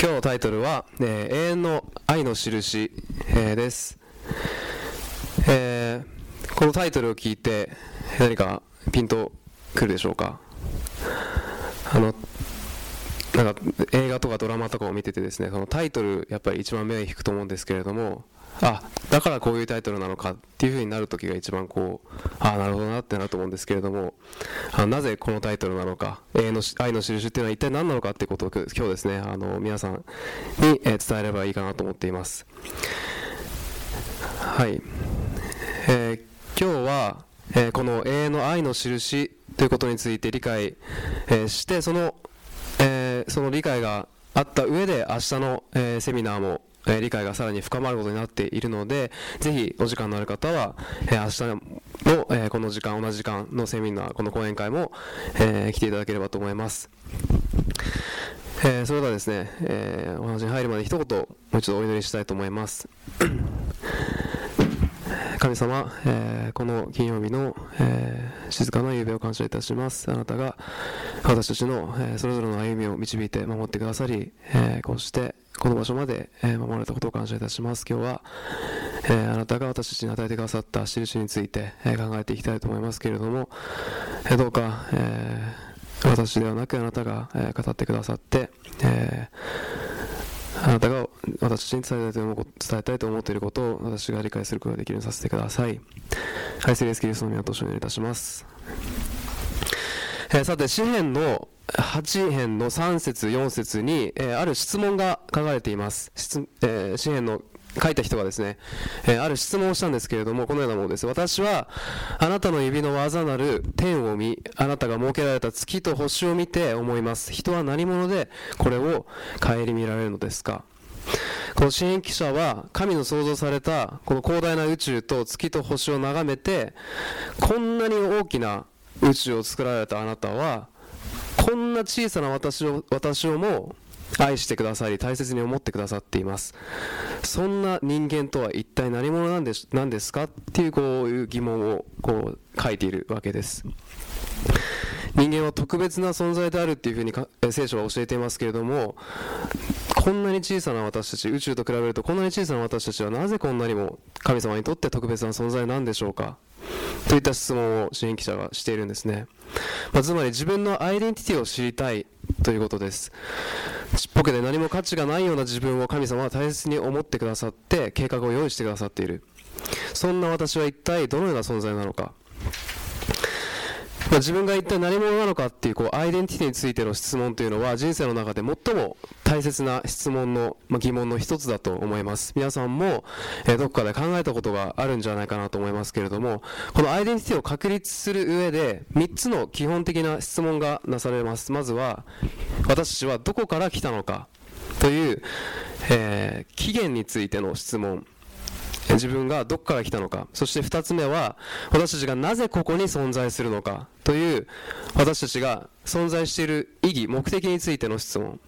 今日のタイトルは、えー永遠の愛の印、えーです、えーこのタイトルを聞いて何かピンとくるでしょうか？あのなんか映画とかドラマとかを見ててですねそのタイトルやっぱり一番目を引くと思うんですけれどもあだからこういうタイトルなのかっていう風になる時が一番こうああなるほどなってなると思うんですけれどもあなぜこのタイトルなのか永遠の愛の印っていうのは一体何なのかってことを今日ですねあの皆さんに、え伝えればいいかなと思っています。はい、えー今日は、えーこの永遠の愛の印ということについて理解、えーしてその、えその理解があった上で明日の、えセミナーも、え理解がさらに深まることになっているのでぜひお時間のある方は、えー明日の、えーこの時間同じ時間のセミナーこの講演会も、えー来ていただければと思います。えそれではですね、えお話に入るまで一言もう一度お祈りしたいと思います。神様、えこの金曜日の、え静かな夕べを感謝いたします。あなたが私たちの、えそれぞれの歩みを導いて守ってくださり、えこうしてこの場所まで、えー守られたことを感謝いたします。今日は、えーあなたが私たちに与えてくださった印について、えー考えていきたいと思いますけれども、えどうか、えー私ではなくあなたが、え語ってくださって、えーあなたが私たちに伝えたいと思う伝えたいと思っていることを私が理解することができるようにさせてください。はい、セリエスキリストの皆とお願いいたします。え ーさて、詩篇の8編の3節4節に、えーある質問が書かれています。質えー詩篇の書いた人がですね、えーある質問をしたんですけれども、このようなものです。私は、あなたの指の技なる天を見、あなたが設けられた月と星を見て思います。人は何者でこれを顧みられるのですかこの支援記者は神の創造されたこの広大な宇宙と月と星を眺めてこんなに大きな宇宙を作られたあなたはこんな小さな私を私をも愛してくださり大切に思ってくださっています。そんな人間とは一体何者なんですなんですか？っていうこういう疑問をこう書いているわけです。人間は特別な存在であるっていうふうに聖書は教えていますけれどもこんなに小さな私たち宇宙と比べるとこんなに小さな私たちはなぜこんなにも神様にとって特別な存在なんでしょうか？といった質問を支援記者がしているんですね、まあ、つまり自分のアイデンティティを知りたいということです。ちっぽけで何も価値がないような自分を神様は大切に思ってくださって計画を用意してくださっている。そんな私は一体どのような存在なのか？まあ、自分が一体何者なのかっていうこうアイデンティティについての質問というのは人生の中で最も大切な質問の、まあ、疑問の一つだと思います。皆さんも、えーどこかで考えたことがあるんじゃないかなと思いますけれどもこのアイデンティティを確立する上で3つの基本的な質問がなされます。まずは私たちはどこから来たのかという、えー起源についての質問。自分がどこから来たのか。そして2つ目は私たちがなぜここに存在するのか。という私たちが存在している意義目的についての質問。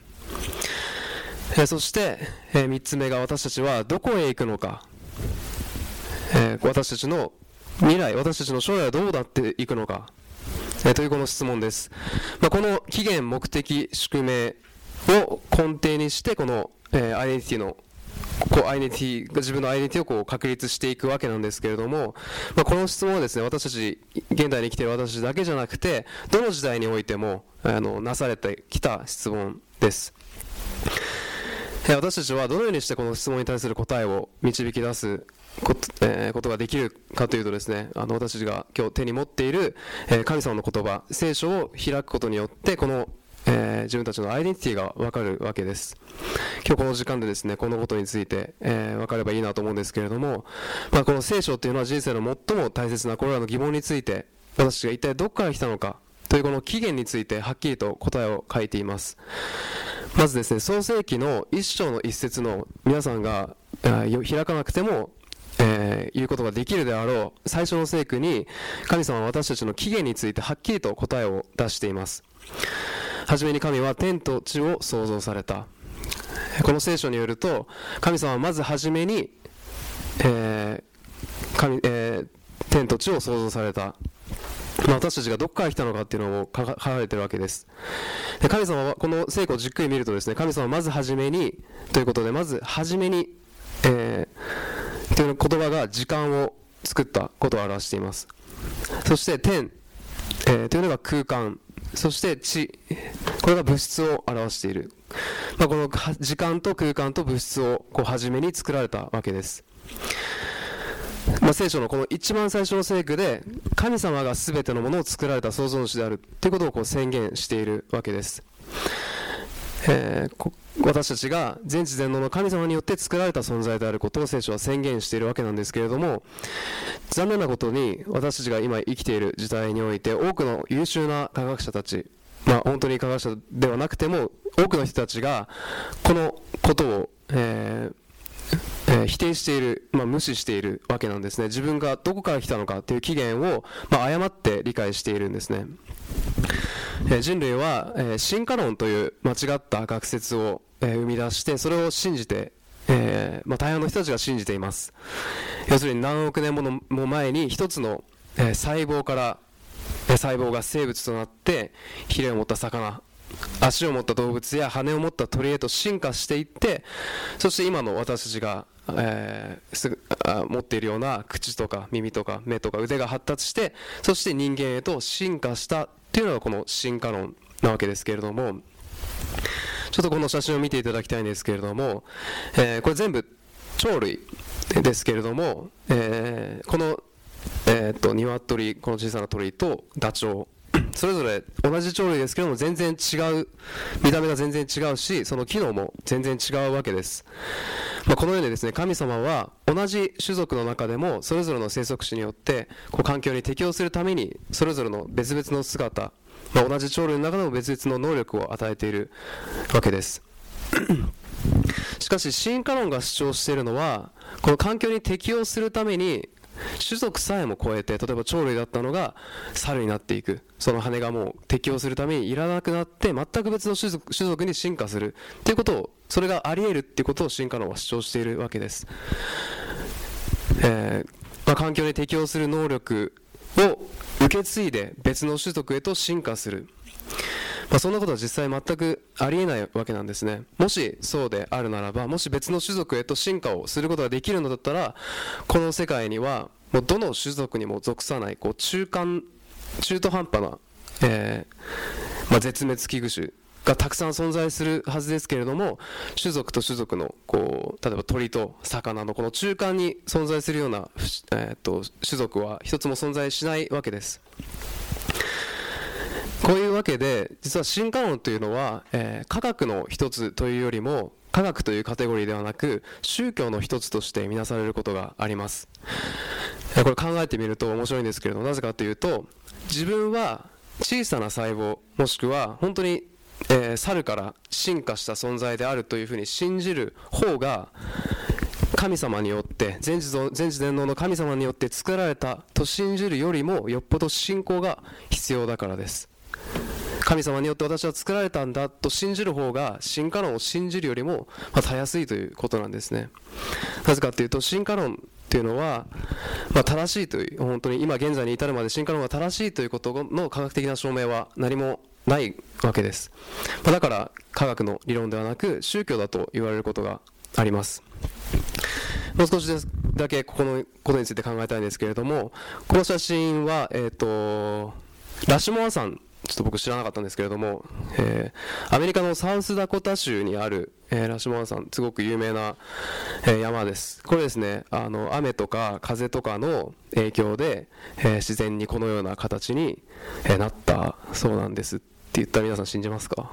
えそして3つ目が私たちはどこへ行くのか。え私たちの未来私たちの将来はどうなっていくのか。えというこの質問です、まあ、この起源目的宿命を根底にしてこの、えーアイデンティティのこうアイデンティティ自分のアイデンティティをこう確立していくわけなんですけれども、まあ、この質問はですね私たち現代に生きている私だけじゃなくてどの時代においてもあのなされてきた質問です。私たちはどのようにしてこの質問に対する答えを導き出すこと,、えーことができるかというとですねあの私たちが今日手に持っている、え神様の言葉聖書を開くことによってこの、えー自分たちのアイデンティティが分かるわけです。今日この時間でですねこのことについて、えー分かればいいなと思うんですけれども、まあ、この聖書っていうのは人生の最も大切なこれらの疑問について私が一体どこから来たのかというこの起源についてはっきりと答えを書いています。まずですね創世記の一章の一節の皆さんが開かなくても、えー言うことができるであろう最初の聖句に神様は私たちの起源についてはっきりと答えを出しています。はじめに神は天と地を創造された。この聖書によると神様はまずはじめに、えー神えー天と地を創造された。まあ、私たちがどこから来たのかっていうのも書かれてるわけです。で神様はこの聖句をじっくり見るとですね神様はまず初めにということでまず初めに、えー、という言葉が時間を作ったことを表しています。そして天、えー、というのが空間。そして地これが物質を表している、まあ、この時間と空間と物質をこう初めに作られたわけです。まあ、聖書のこの一番最初の聖句で神様が全てのものを作られた創造主であるということをこう宣言しているわけです、えー、私たちが全知全能の神様によって作られた存在であることを聖書は宣言しているわけなんですけれども残念なことに私たちが今生きている時代において多くの優秀な科学者たちまあ、本当に科学者ではなくても多くの人たちがこのことを、えーえー、否定している、まあ、無視しているわけなんですね。自分がどこから来たのかという起源を、まあ、誤って理解しているんですね、えー、人類は、えー、進化論という間違った学説を、え生み出してそれを信じてえまあ、大半の人たちが信じています。要するに何億年ものも前に一つの、え、細胞から、細胞が生物となってヒレを持った魚足を持った動物や羽を持った鳥へと進化していってそして今の私たちが、えー、あ持っているような口とか耳とか目とか腕が発達してそして人間へと進化したっていうのがこの進化論なわけですけれどもちょっとこの写真を見ていただきたいんですけれども、えー、これ全部鳥類ですけれども、えー、この、えー、っと鶏この小さな鳥とダチョウそれぞれ同じ鳥類ですけども全然違う見た目が全然違うしその機能も全然違うわけです、まあ、このようにですね神様は同じ種族の中でもそれぞれの生息種によってこう環境に適応するためにそれぞれの別々の姿、まあ、同じ鳥類の中でも別々の能力を与えているわけです。しかし進化論が主張しているのはこの環境に適応するために種族さえも超えて例えば鳥類だったのが猿になっていく。その羽がもう適応するためにいらなくなって全く別の種族種族に進化するっていうことをそれがあり得るっていうことを進化論は主張しているわけです、えー、まあ、環境に適応する能力を受け継いで別の種族へと進化する。まあ、そんなことは実際全くありえないわけなんですね。もしそうであるならばもし別の種族へと進化をすることができるのだったらこの世界にはもうどの種族にも属さないこう中間中途半端な、えー、まあ、絶滅危惧種がたくさん存在するはずですけれども種族と種族のこう例えば鳥と魚のこの中間に存在するような、えーと種族は一つも存在しないわけです。こういうわけで実は進化論というのは、えー、科学の一つというよりも科学というカテゴリーではなく宗教の一つとして見なされることがあります。これ考えてみると面白いんですけれどもなぜかというと自分は小さな細胞もしくは本当に、えー、猿から進化した存在であるというふうに信じる方が神様によって全知全知全能の神様によって作られたと信じるよりもよっぽど信仰が必要だからです。神様によって私は作られたんだと信じる方が進化論を信じるよりも、ま、たやすいということなんですね。なぜかというと進化論っていうのは、まあ、正しいという本当に今現在に至るまで進化論が正しいということの科学的な証明は何もないわけです、ま、だから科学の理論ではなく宗教だと言われることがあります。もう少しだけここのことについて考えたいんですけれどもこの写真は、えーとラシュモア山ちょっと僕知らなかったんですけれども、えー、アメリカのサウスダコタ州にある、えー、ラシモア山すごく有名な、えー、山です。これですねあの雨とか風とかの影響で、え自然にこのような形に、えなったそうなんです。って言ったら皆さん信じますか？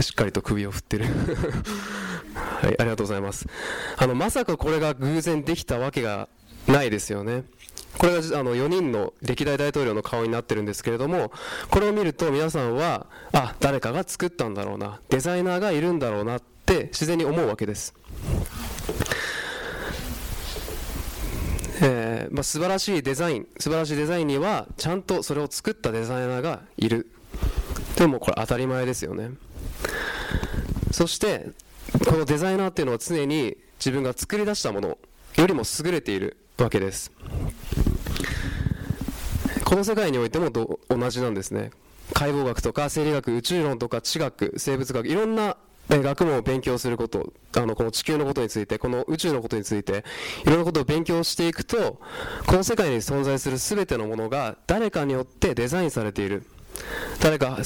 しっかりと首を振ってる。はい、ありがとうございます。あのまさかこれが偶然できたわけがないですよね。これがあの4人の歴代大統領の顔になってるんですけれどもこれを見ると皆さんはあ誰かが作ったんだろうなデザイナーがいるんだろうなって自然に思うわけです、えーまあ、素晴らしいデザイン素晴らしいデザインにはちゃんとそれを作ったデザイナーがいる。でもこれ当たり前ですよね。そしてこのデザイナーっていうのは常に自分が作り出したものよりも優れているわけです。この世界においても同じなんですね。解剖学とか生理学宇宙論とか地学生物学いろんな学問を勉強することあのこの地球のことについてこの宇宙のことについていろんなことを勉強していくとこの世界に存在する全てのものが誰かによってデザインされている。誰か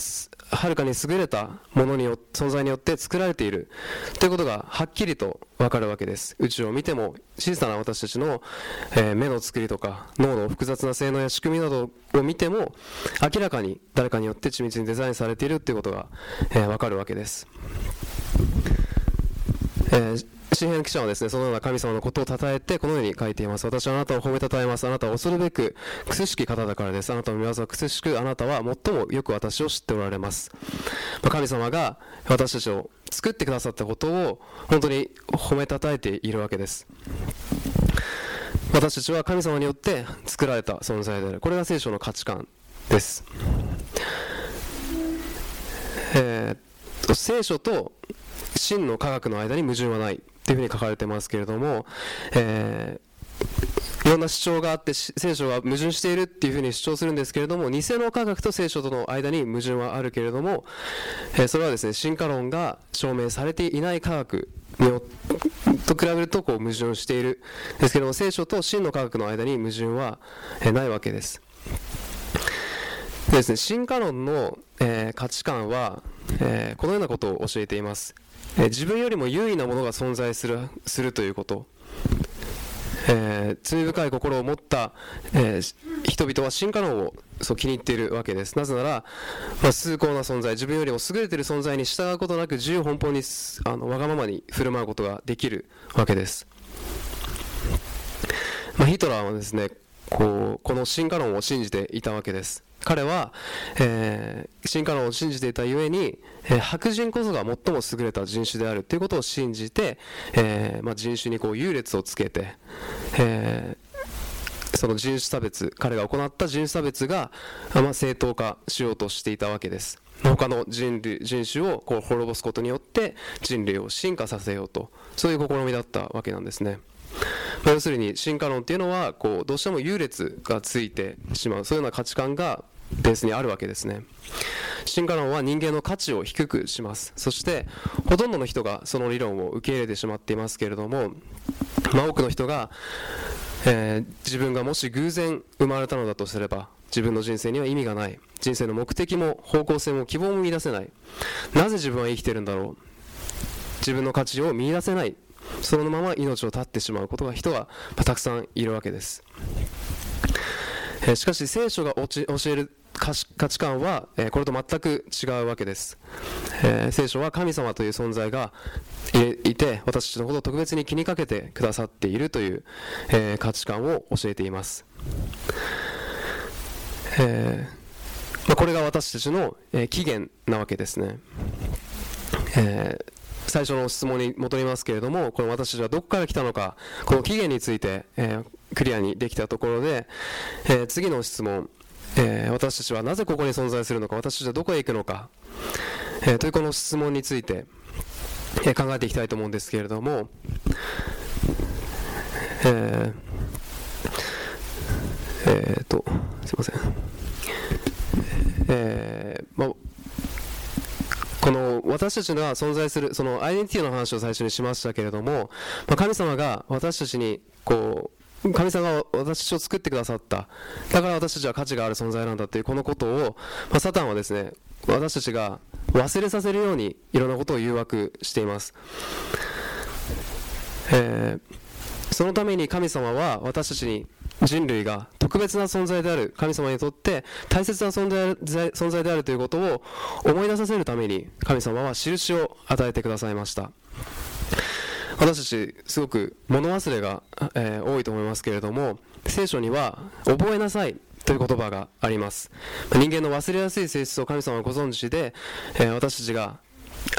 はるかに優れたものによ存在によって作られている。ということがはっきりと分かるわけです。宇宙を見ても小さな私たちの、えー、目の作りとか脳の複雑な性能や仕組みなどを見ても明らかに誰かによって緻密にデザインされているということが、えー、分かるわけです、えー新編記者はですね、そのような神様のことを称えて、このように書いています。私はあなたを褒めたたえます。あなたは恐るべく、くすしき方だからです。あなたの御業はくすしく、あなたは最もよく私を知っておられます。ま、神様が私たちを作ってくださったことを、本当に褒めたたえているわけです。私たちは神様によって作られた存在である。これが聖書の価値観です。えー、聖書と真の科学の間に矛盾はないっていうふうに書かれてますけれども、えー、いろんな主張があって聖書が矛盾しているっていうふうに主張するんですけれども偽の科学と聖書との間に矛盾はあるけれども、えー、それはですね進化論が証明されていない科学によと比べるとこう矛盾しているですけれども聖書と真の科学の間に矛盾は、え、ないわけです。でですね、進化論の、えー、価値観は、えー、このようなことを教えています。え自分よりも優位なものが存在するするということ、えー、罪深い心を持った、えー、人々は進化論をそう気に入っているわけです。なぜなら、まあ、崇高な存在自分よりも優れている存在に従うことなく自由奔放にあのわがままに振る舞うことができるわけです、まあ、ヒトラーはですねこうこの進化論を信じていたわけです。彼は、えー、進化論を信じていたゆえに、えー、白人こそが最も優れた人種であるということを信じて、えーまあ、人種にこう優劣をつけて、えー、その人種差別彼が行った人種差別が、まあ、正当化しようとしていたわけです。他の人類人種をこう滅ぼすことによって人類を進化させようとそういう試みだったわけなんですね。まあ、要するに進化論っていうのはこうどうしても優劣がついてしまうそういうような価値観がベースにあるわけですね。進化論は人間の価値を低くします。そしてほとんどの人がその理論を受け入れてしまっていますけれども、まあ、多くの人が、えー、自分がもし偶然生まれたのだとすれば自分の人生には意味がない。人生の目的も方向性も希望も見出せない。なぜ自分は生きてるんだろう。自分の価値を見出せない。そのまま命を絶ってしまうことが人はたくさんいるわけです。しかし聖書が教える価値観は、これと全く違うわけです、え、聖書は神様という存在がいて私たちのことを特別に気にかけてくださっているという、え、価値観を教えています、え、ま、これが私たちの、え起源なわけですね、最初の質問に戻りますけれどもこの私たちはどこから来たのかこの起源について、えクリアにできたところで、えー、次の質問、えー、私たちはなぜここに存在するのか私たちはどこへ行くのか、えー、というこの質問について、え考えていきたいと思うんですけれども、ええー、とすいません、えーまこの私たちが存在するそのアイデンティティの話を最初にしましたけれども、まあ、神様が私たちにこう神様が私たちを作ってくださった。だから私たちは価値がある存在なんだというこのことを、まあ、サタンはですね私たちが忘れさせるようにいろんなことを誘惑しています、えー、そのために神様は私たちに人類が特別な存在である神様にとって大切な存在存在であるということを思い出させるために神様は印を与えてくださいました。私たちすごく物忘れが、えー、多いと思いますけれども聖書には覚えなさいという言葉があります。人間の忘れやすい性質を神様はご存知で、えー、私たちが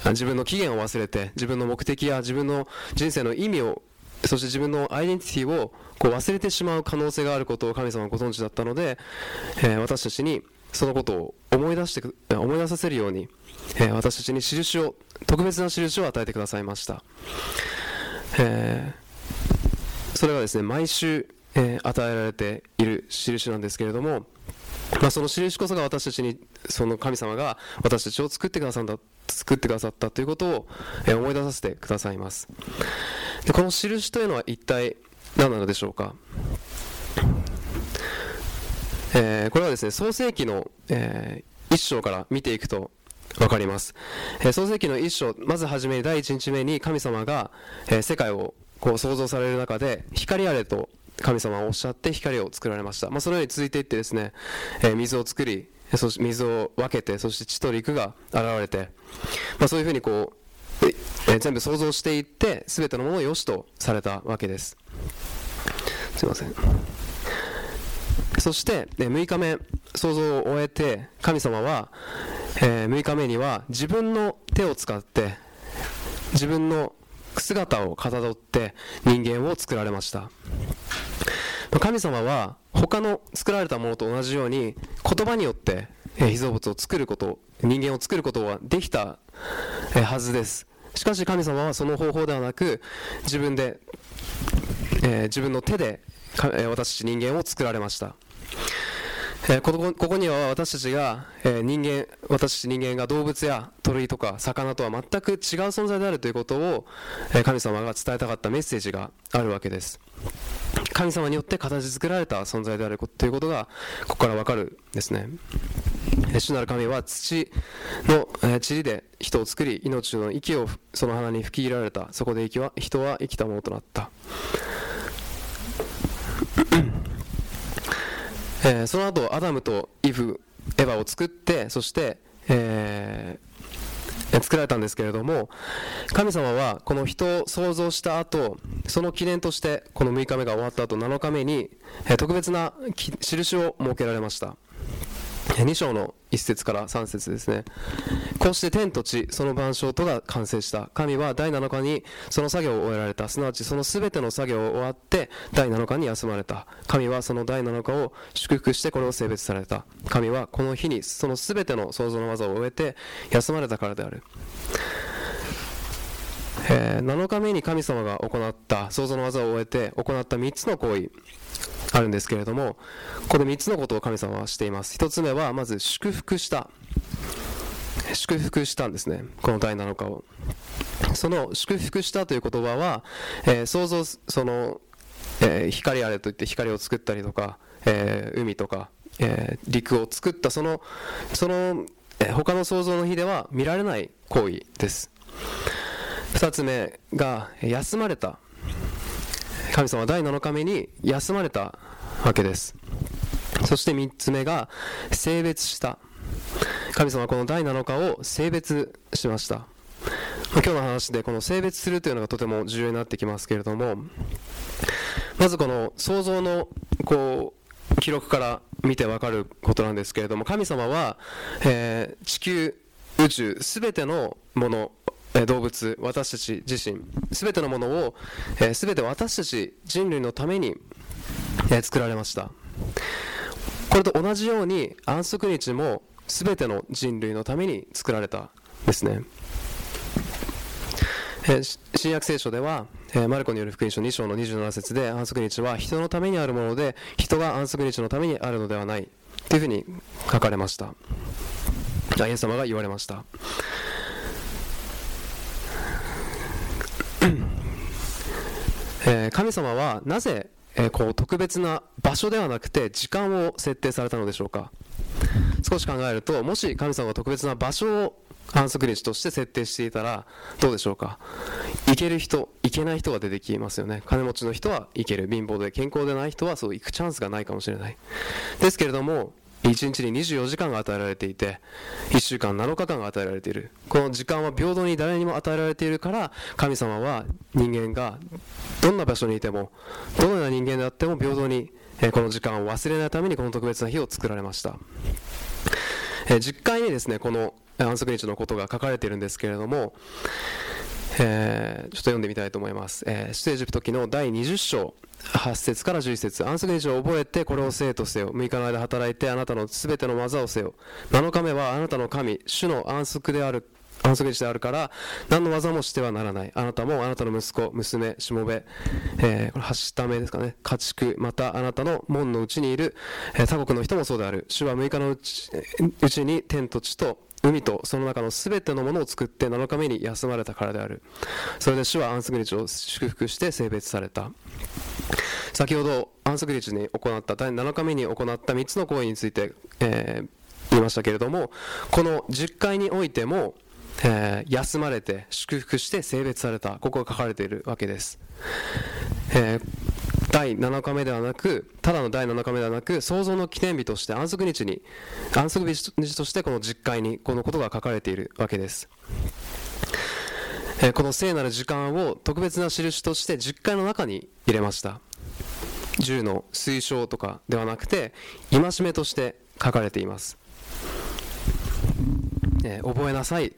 自分の起源を忘れて自分の目的や自分の人生の意味をそして自分のアイデンティティをこう忘れてしまう可能性があることを神様はご存知だったので、えー、私たちにそのことを思い出して思い出させるように、えー、私たちに印を特別な印を与えてくださいました。えー、それがですね毎週、え、与えられている印なんですけれども、まあ、その印こそが私たちにその神様が私たちを作ってくださった作ってくださったということを、え思い出させてくださいます。でこの印というのは一体何なのでしょうか、えー、これはですね創世記の、えー、一章から見ていくと分かります、えー、創世記の一章まずはじめ第一日目に神様が、え世界をこう創造される中で光あれと神様はおっしゃって光を作られました、まあ、そのように続いていってですね、えー、水を作りそして水を分けてそして地と陸が現れて、まあ、そういうふうにこう、え、全部想像していって全てのものを良しとされたわけです。すいません。そして、えー、6日目想像を終えて神様は、え、6日目には自分の手を使って自分の姿をかたどって人間を作られました。神様は他の作られたものと同じように言葉によって被造物を作ること人間を作ることはできたはずです。しかし神様はその方法ではなく自分で、えー、自分の手で私たち人間を作られました。えここここには私たちが、え人間私たち人間が動物や鳥とか魚とは全く違う存在であるということを、え神様が伝えたかったメッセージがあるわけです。神様によって形作られた存在であるということがここからわかるんですね。主なる神は土の、え塵で人を作り命の息をその花に吹き入れられた。そこで息は人は生きたものとなった。えー、その後アダムとイブエヴァを作ってそして、えー、作られたんですけれども神様はこの人を創造した後その記念としてこの6日目が終わった後7日目に、特別な印を設けられました。2章の1節から3節ですね。こうして天と地その万象とが完成した。神は第7日にその作業を終えられた。すなわちその全ての作業を終わって第7日に休まれた。神はその第7日を祝福してこれを性別された。神はこの日にその全ての創造の技を終えて休まれたからである。えー、7日目に神様が行った創造の技を終えて行った3つの行為。あるんですけれどもこの3つのことを神様はしています。1つ目はまず祝福した。祝福したんですね。この第7日を。その祝福したという言葉は、えー、想像その、えー、光あれといって光を作ったりとか、えー、海とか、え陸を作ったそのその、え他の創造の日では見られない行為です。2つ目が休まれた。神様は第7日目に休まれたわけです。そして3つ目が性別した。神様はこの第7日を性別しました。今日の話でこの性別するというのがとても重要になってきますけれどもまずこの創造のこう記録から見てわかることなんですけれども神様は、えー、地球宇宙すべてのもの動物私たち自身すべてのものをすべて私たち人類のために作られました。これと同じように安息日もすべての人類のために作られたですね。新約聖書ではマルコによる福音書2章の27節で安息日は人のためにあるもので人が安息日のためにあるのではないというふうに書かれました。イエス様が言われました。えー、神様はなぜ、えー、こう特別な場所ではなくて時間を設定されたのでしょうか？少し考えるともし神様が特別な場所を反則日として設定していたらどうでしょうか？行ける人行けない人が出てきますよね。金持ちの人は行ける。貧乏で健康でない人はそう行くチャンスがないかもしれない。ですけれども1日に24時間が与えられていて1週間7日間が与えられている。この時間は平等に誰にも与えられているから神様は人間がどんな場所にいてもどのような人間であっても平等にこの時間を忘れないためにこの特別な日を作られました。実会にですねこの安息日のことが書かれているんですけれどもえー、ちょっと読んでみたいと思います。えー、出エジプト記の第20章、8節から11節。安息日を覚えてこれを生とせよ。6日の間働いてあなたのすべての技をせよ。7日目はあなたの神、主の安息である。安息日であるから何の技もしてはならない。あなたもあなたの息子娘しもべ、えー、これはしためですかね。家畜。またあなたの門のうちにいる、えー、他国の人もそうである。主は6日のうちうちに天と地と海とその中のすべてのものを作って7日目に休まれたからである。それで主は安息日を祝福して性別された。先ほど安息日に行った第7日目に行った3つの行為について、えー、言いましたけれどもこの10回においても、えー、休まれて祝福して性別された。ここが書かれているわけです、えー第7日目ではなく、ただの第7日目ではなく、創造の記念日として安息日に、安息日としてこの実会にこのことが書かれているわけです。え、この聖なる時間を特別な印として実会の中に入れました。銃の推奨とかではなくて、戒めとして書かれています。えー、覚えなさい。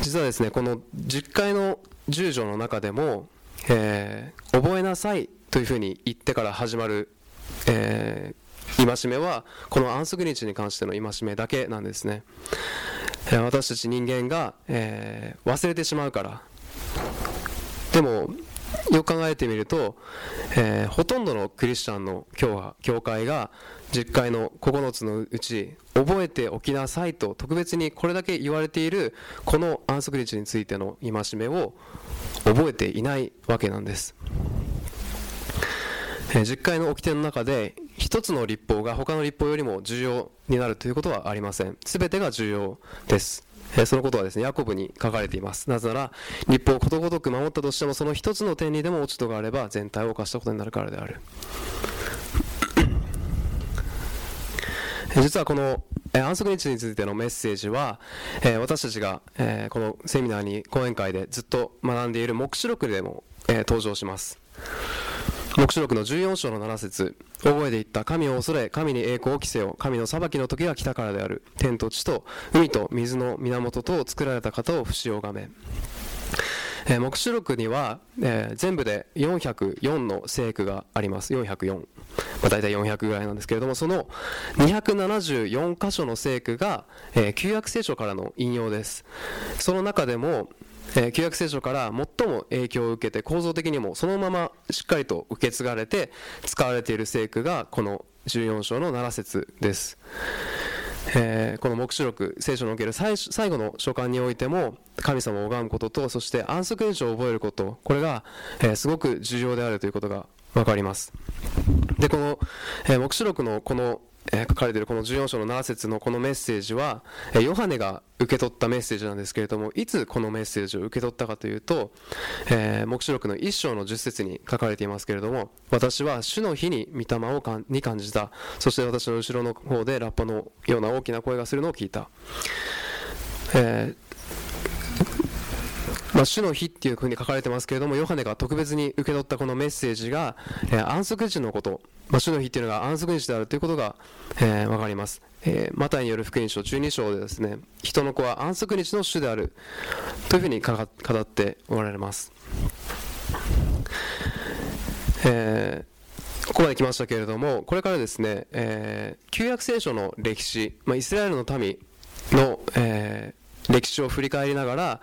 実はですね、この実会の10条の中でも、えー、覚えなさいというふうに言ってから始まる、えー、戒めはこの安息日に関しての戒めだけなんですね、えー、私たち人間が、え、忘れてしまうから。でもよく考えてみると、えー、ほとんどのクリスチャンの教教会が実会の9つのうち覚えておきなさいと特別にこれだけ言われているこの安息日についての戒めを覚えていないわけなんです。え実会の掟の中で一つの立法が他の立法よりも重要になるということはありません。全てが重要です。えそのことはですね、ヤコブに書かれています。なぜなら、立法をことごとく守ったとしても、その一つの点にでも落ち度があれば、全体を犯したことになるからである。実はこの安息日についてのメッセージは、え私たちが、えこのセミナーに講演会でずっと学んでいる黙示録でも、え登場します。黙示録の14章の7節。大声で言った。神を恐れ神に栄光を着せよ。神の裁きの時が来たからである。天と地と海と水の源とを作られた方を不死をがめ、黙示録には、えー、全部で404の聖句があります。404、まあ、大体400ぐらいなんですけれどもその274箇所の聖句が、えー、旧約聖書からの引用です。その中でもえ、旧約聖書から最も影響を受けて構造的にもそのまましっかりと受け継がれて使われている聖句がこの14章の7節です、えー、この黙示録聖書における最後の書簡においても神様を拝むこととそして安息日を覚えることこれが、えー、すごく重要であるということが分かります。でこの、え黙示録のこのえ、書かれているこの14章の7節のこのメッセージは、え、ヨハネが受け取ったメッセージなんですけれどもいつこのメッセージを受け取ったかというと、えー、黙示録の1章の10節に書かれていますけれども私は主の日に御霊をかに感じた。そして私の後ろの方でラッパのような大きな声がするのを聞いた、えーまあ、主の日っていうふうに書かれてますけれども、ヨハネが特別に受け取ったこのメッセージが、えー、安息日のこと、まあ、主の日っていうのが安息日であるということが、えー、分かります。えー、マタイによる福音書12章でですね、人の子は安息日の主であるというふうに語っておられます。えー、ここまで来ましたけれども、これからですね、えー、旧約聖書の歴史、まあ、イスラエルの民の、え歴史を振り返りながら、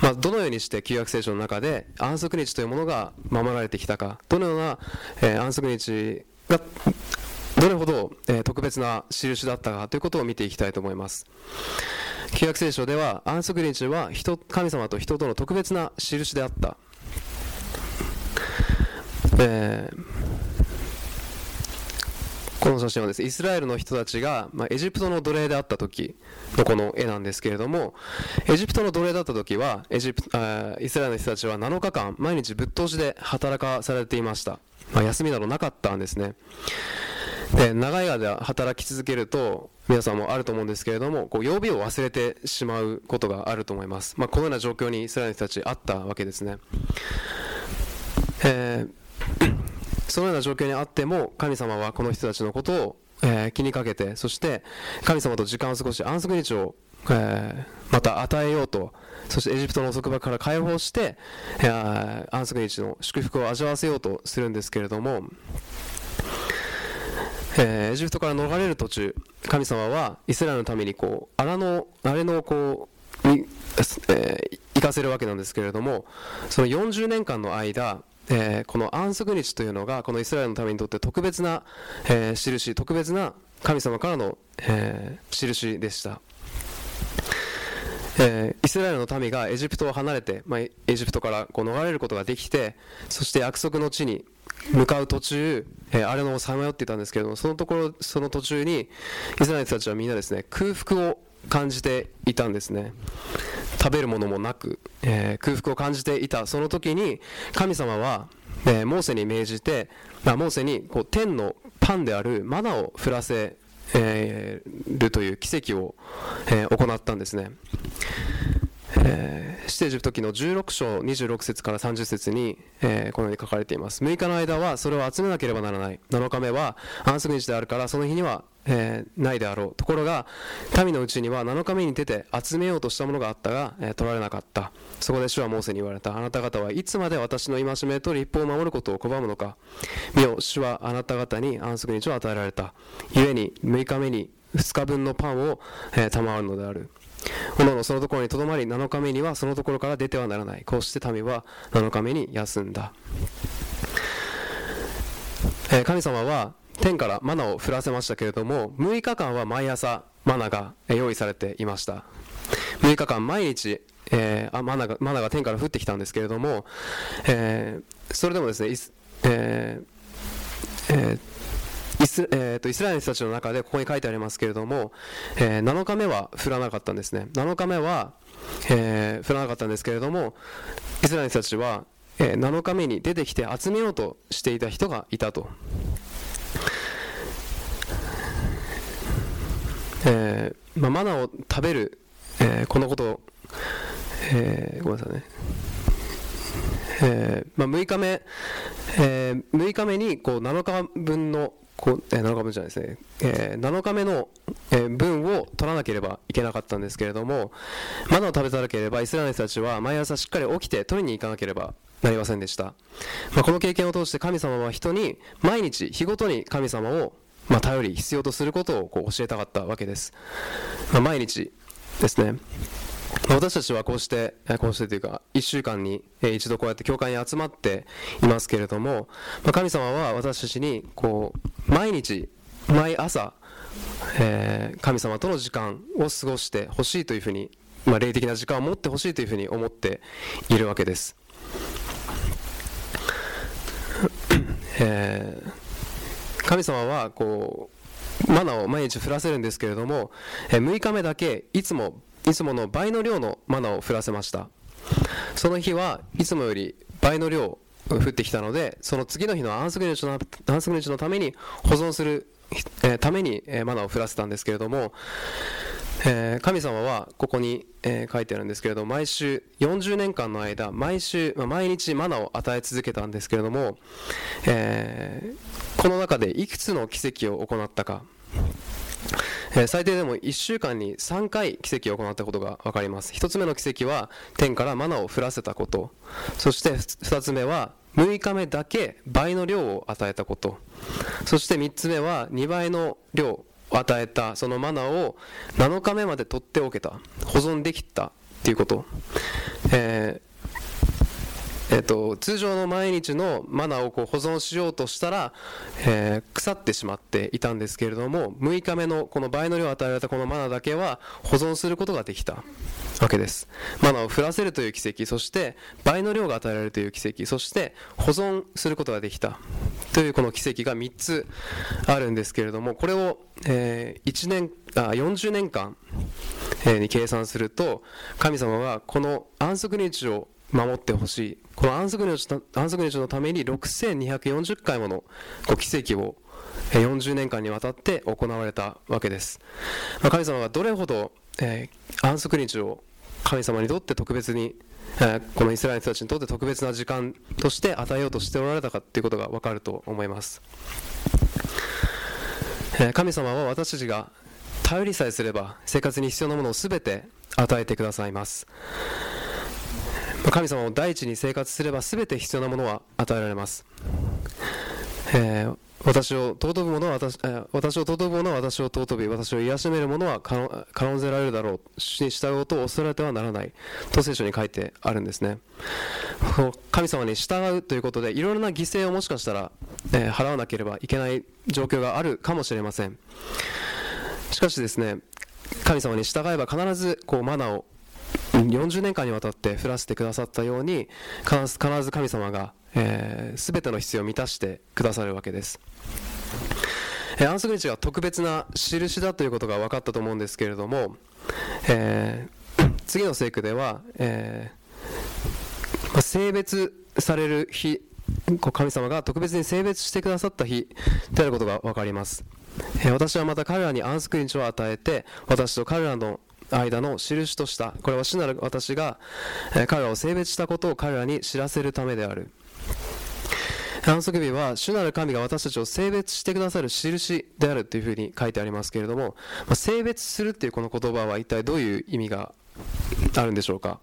まあ、どのようにして旧約聖書の中で安息日というものが守られてきたかどのような、えー、安息日がどれほど、えー、特別な印だったかということを見ていきたいと思います。旧約聖書では安息日は人神様と人との特別な印であった、えーこの写真はです、イスラエルの人たちが、まあ、エジプトの奴隷であった時のこの絵なんですけれども、エジプトの奴隷だった時は、エジプあイスラエルの人たちは7日間、毎日ぶっ通しで働かされていました。まあ、休みなどなかったんですね。で長い間働き続けると皆さんもあると思うんですけれどもこう曜日を忘れてしまうことがあると思います、まあ、このような状況にイスラエルの人たちあったわけですね、えーそのような状況にあっても神様はこの人たちのことを、えー、気にかけてそして神様と時間を過ごし安息日を、えー、また与えようとそしてエジプトの束縛から解放して、えー、安息日の祝福を味わわせようとするんですけれどもえー、エジプトから逃れる途中神様はイスラエルのためにこう荒の荒れのこうに、えー、行かせるわけなんですけれどもその40年間の間えー、この安息日というのがこのイスラエルのためにとって特別な、えー、印特別な神様からの、えー、印でした、えイスラエルの民がエジプトを離れて、まあ、エジプトからこう逃れることができてそして約束の地に向かう途中、え、あれのをさまよっていたんですけれどもそのところその途中にイスラエルたちはみんなですね空腹を感じていたんですね。食べるものもなく、えー、空腹を感じていた。その時に神様は、えー、モーセに命じて、まあ、モーセにこう天のパンであるマナを降らせ、えー、るという奇跡を、え行ったんですね。えー、してエジプト記の16章26節から30節に、えー、このように書かれています。6日の間はそれを集めなければならない。7日目は安息日であるからその日には、えー、ないであろう。ところが民のうちには7日目に出て集めようとしたものがあったが、え、取られなかった。そこで主はモーセに言われた。あなた方はいつまで私の戒めと立法を守ることを拒むのか。見よ主はあなた方に安息日を与えられた。故に6日目に2日分のパンを、え、賜るのである。おのおのそのところにとどまり7日目にはそのところから出てはならない。こうして民は7日目に休んだ、えー、神様は天からマナを降らせましたけれども6日間は毎朝マナが用意されていました。6日間毎日、えー、あマナがマナが天から降ってきたんですけれども、えー、それでもですね、えーえーイス,、えーと、イスラエルの人たちの中でここに書いてありますけれども、えー、7日目は降らなかったんですね。7日目は、えー、降らなかったんですけれどもイスラエルの人たちは、えー、7日目に出てきて集めようとしていた人がいたと、えーまあ、マナを食べる、えー、このことを、えー、ごめんなさいね。えーまあ、6日目、えー、6日目にこう7日分のこえー、7日分じゃないですね、えー、7日目の、えー、分を取らなければいけなかったんですけれども、まだを食べたなければ、イスラエルの人たちは毎朝しっかり起きて取りに行かなければなりませんでした。まあ、この経験を通して神様は人に毎日、日ごとに神様を、まあ、頼り、必要とすることをこう教えたかったわけです。まあ、毎日ですね。私たちはこうして、こうしてというか、1週間に一度こうやって教会に集まっていますけれども、神様は私たちにこう毎日、毎朝、え、神様との時間を過ごしてほしいというふうに、まあ、霊的な時間を持ってほしいというふうに思っているわけです。え、神様はこうマナを毎日降らせるんですけれども、えー、6日目だけいつもいつもの倍の量のマナを降らせました。その日はいつもより倍の量降ってきたのでその次の日の安息日のために保存する、ために、マナを降らせたんですけれども、神様はここに、書いてあるんですけれど毎週40年間の間毎週、毎日マナを与え続けたんですけれども、この中でいくつの奇跡を行ったか。えー、最低でも1週間に3回奇跡を行ったことが分かります。1つ目の奇跡は天からマナを降らせたこと。そして2つ目は6日目だけ倍の量を与えたこと。そして3つ目は2倍の量を与えたそのマナを7日目まで取っておけた。保存できたということ、えーえーと、通常の毎日のマナーをこう保存しようとしたら、えー、腐ってしまっていたんですけれども6日目のこの倍の量を与えられたこのマナーだけは保存することができたわけです。マナーを降らせるという奇跡そして倍の量が与えられるという奇跡そして保存することができたというこの奇跡が3つあるんですけれどもこれを、えー、1年あ40年間、え、に計算すると神様はこの安息日を守ってほしい。この安息日安息日のために6240回ものこう奇跡を40年間にわたって行われたわけです、神様がどれほど、えー、安息日を神様にとって特別に、えー、このイスラエル人たちにとって特別な時間として与えようとしておられたかということが分かると思います、神様は私たちが頼りさえすれば生活に必要なものを全て与えてくださいます。神様を第一に生活すれば全て必要なものは与えられます、えー、私を尊ぶ者は私,、えー、私を尊ぶ者は私を尊び私を癒しめる者は軽んぜられるだろう主に従うと恐れてはならない。と聖書に書いてあるんですね。神様に従うということでいろいろな犠牲をもしかしたら、えー、払わなければいけない状況があるかもしれません。しかしですね神様に従えば必ずこうマナーを40年間にわたって降らせてくださったように必ず神様が、えー、全ての必要を満たしてくださるわけです、えー、安息日が特別な印だということが分かったと思うんですけれども、えー、次の聖句では、えーまあ、性別される日神様が特別に性別してくださった日であることが分かります、私はまた彼らに安息日を与えて私と彼らの間の印としたこれは主なる私が、え彼らを性別したことを彼らに知らせるためである。安息日は主なる神が私たちを性別してくださる印であるというふうに書いてありますけれども、ま、性別するっていうこの言葉は一体どういう意味があるんでしょうか、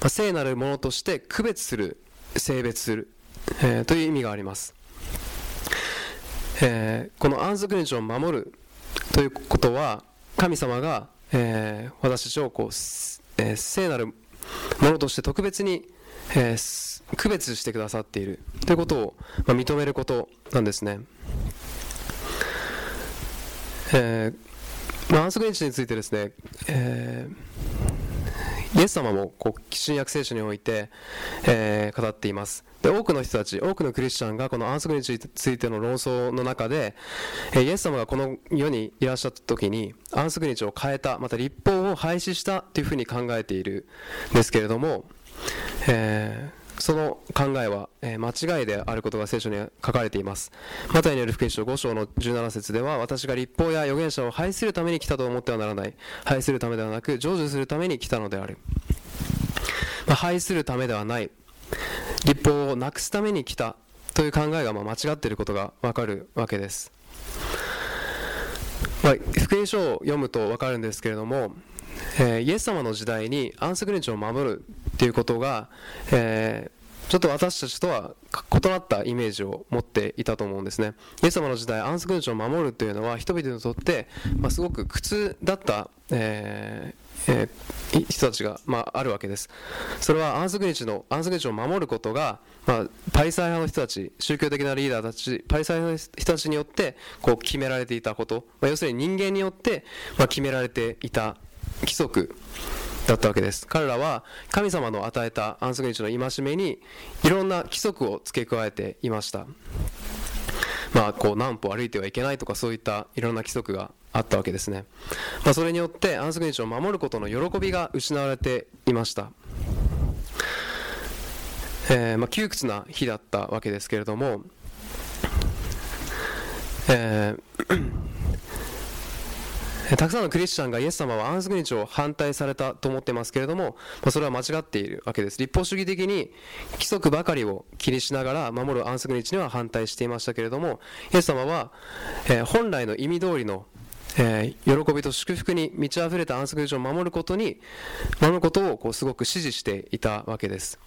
ま、聖なるものとして区別する性別する、えー、という意味があります、えー、この安息日を守るということは神様がえー、私たちをこう、えー、聖なるものとして特別に、えー、区別してくださっているということを、まあ、認めることなんですね。えーまあ、安息日についてですね、えー、イエス様もこう新約聖書において、えー、語っています。で多くの人たち、多くのクリスチャンがこの安息日についての論争の中で、えイエス様がこの世にいらっしゃった時に安息日を変えた、また立法を廃止したというふうに考えているんですけれども、えー、その考えは、えー、間違いであることが聖書に書かれています。マタイによる福音書5章の17節では、私が立法や預言者を廃するために来たと思ってはならない。廃するためではなく、成就するために来たのである。まあ、廃するためではない。立法をなくすために来たという考えがま間違っていることがわかるわけです、まあ、福音書を読むとわかるんですけれども、えー、イエス様の時代に安息日を守るっていうことが、えーちょっと私たちとは異なったイメージを持っていたと思うんですね。イエス様の時代、安息日を守るというのは人々にとって、まあ、すごく苦痛だった、えーえー、人たちが、まあ、あるわけです。それは安息日の安息日を守ることが、まあ、パリサイ派の人たち、宗教的なリーダーたち、パリサイ派の人たちによってこう決められていたこと、まあ、要するに人間によって、ま、決められていた規則だったわけです。彼らは神様の与えた安息日の戒めにいろんな規則を付け加えていました。まあ、こう何歩歩いてはいけないとかそういったいろんな規則があったわけですね、まあ、それによって安息日を守ることの喜びが失われていました、えー、まあ、窮屈な日だったわけですけれども、えーたくさんのクリスチャンがイエス様は安息日を反対されたと思ってますけれども、まあ、それは間違っているわけです。立法主義的に規則ばかりを気にしながら守る安息日には反対していましたけれども、イエス様は、えー、本来の意味通りのえー、喜びと祝福に満ち溢れた安息日を守ることに守ることをこうすごく支持していたわけです。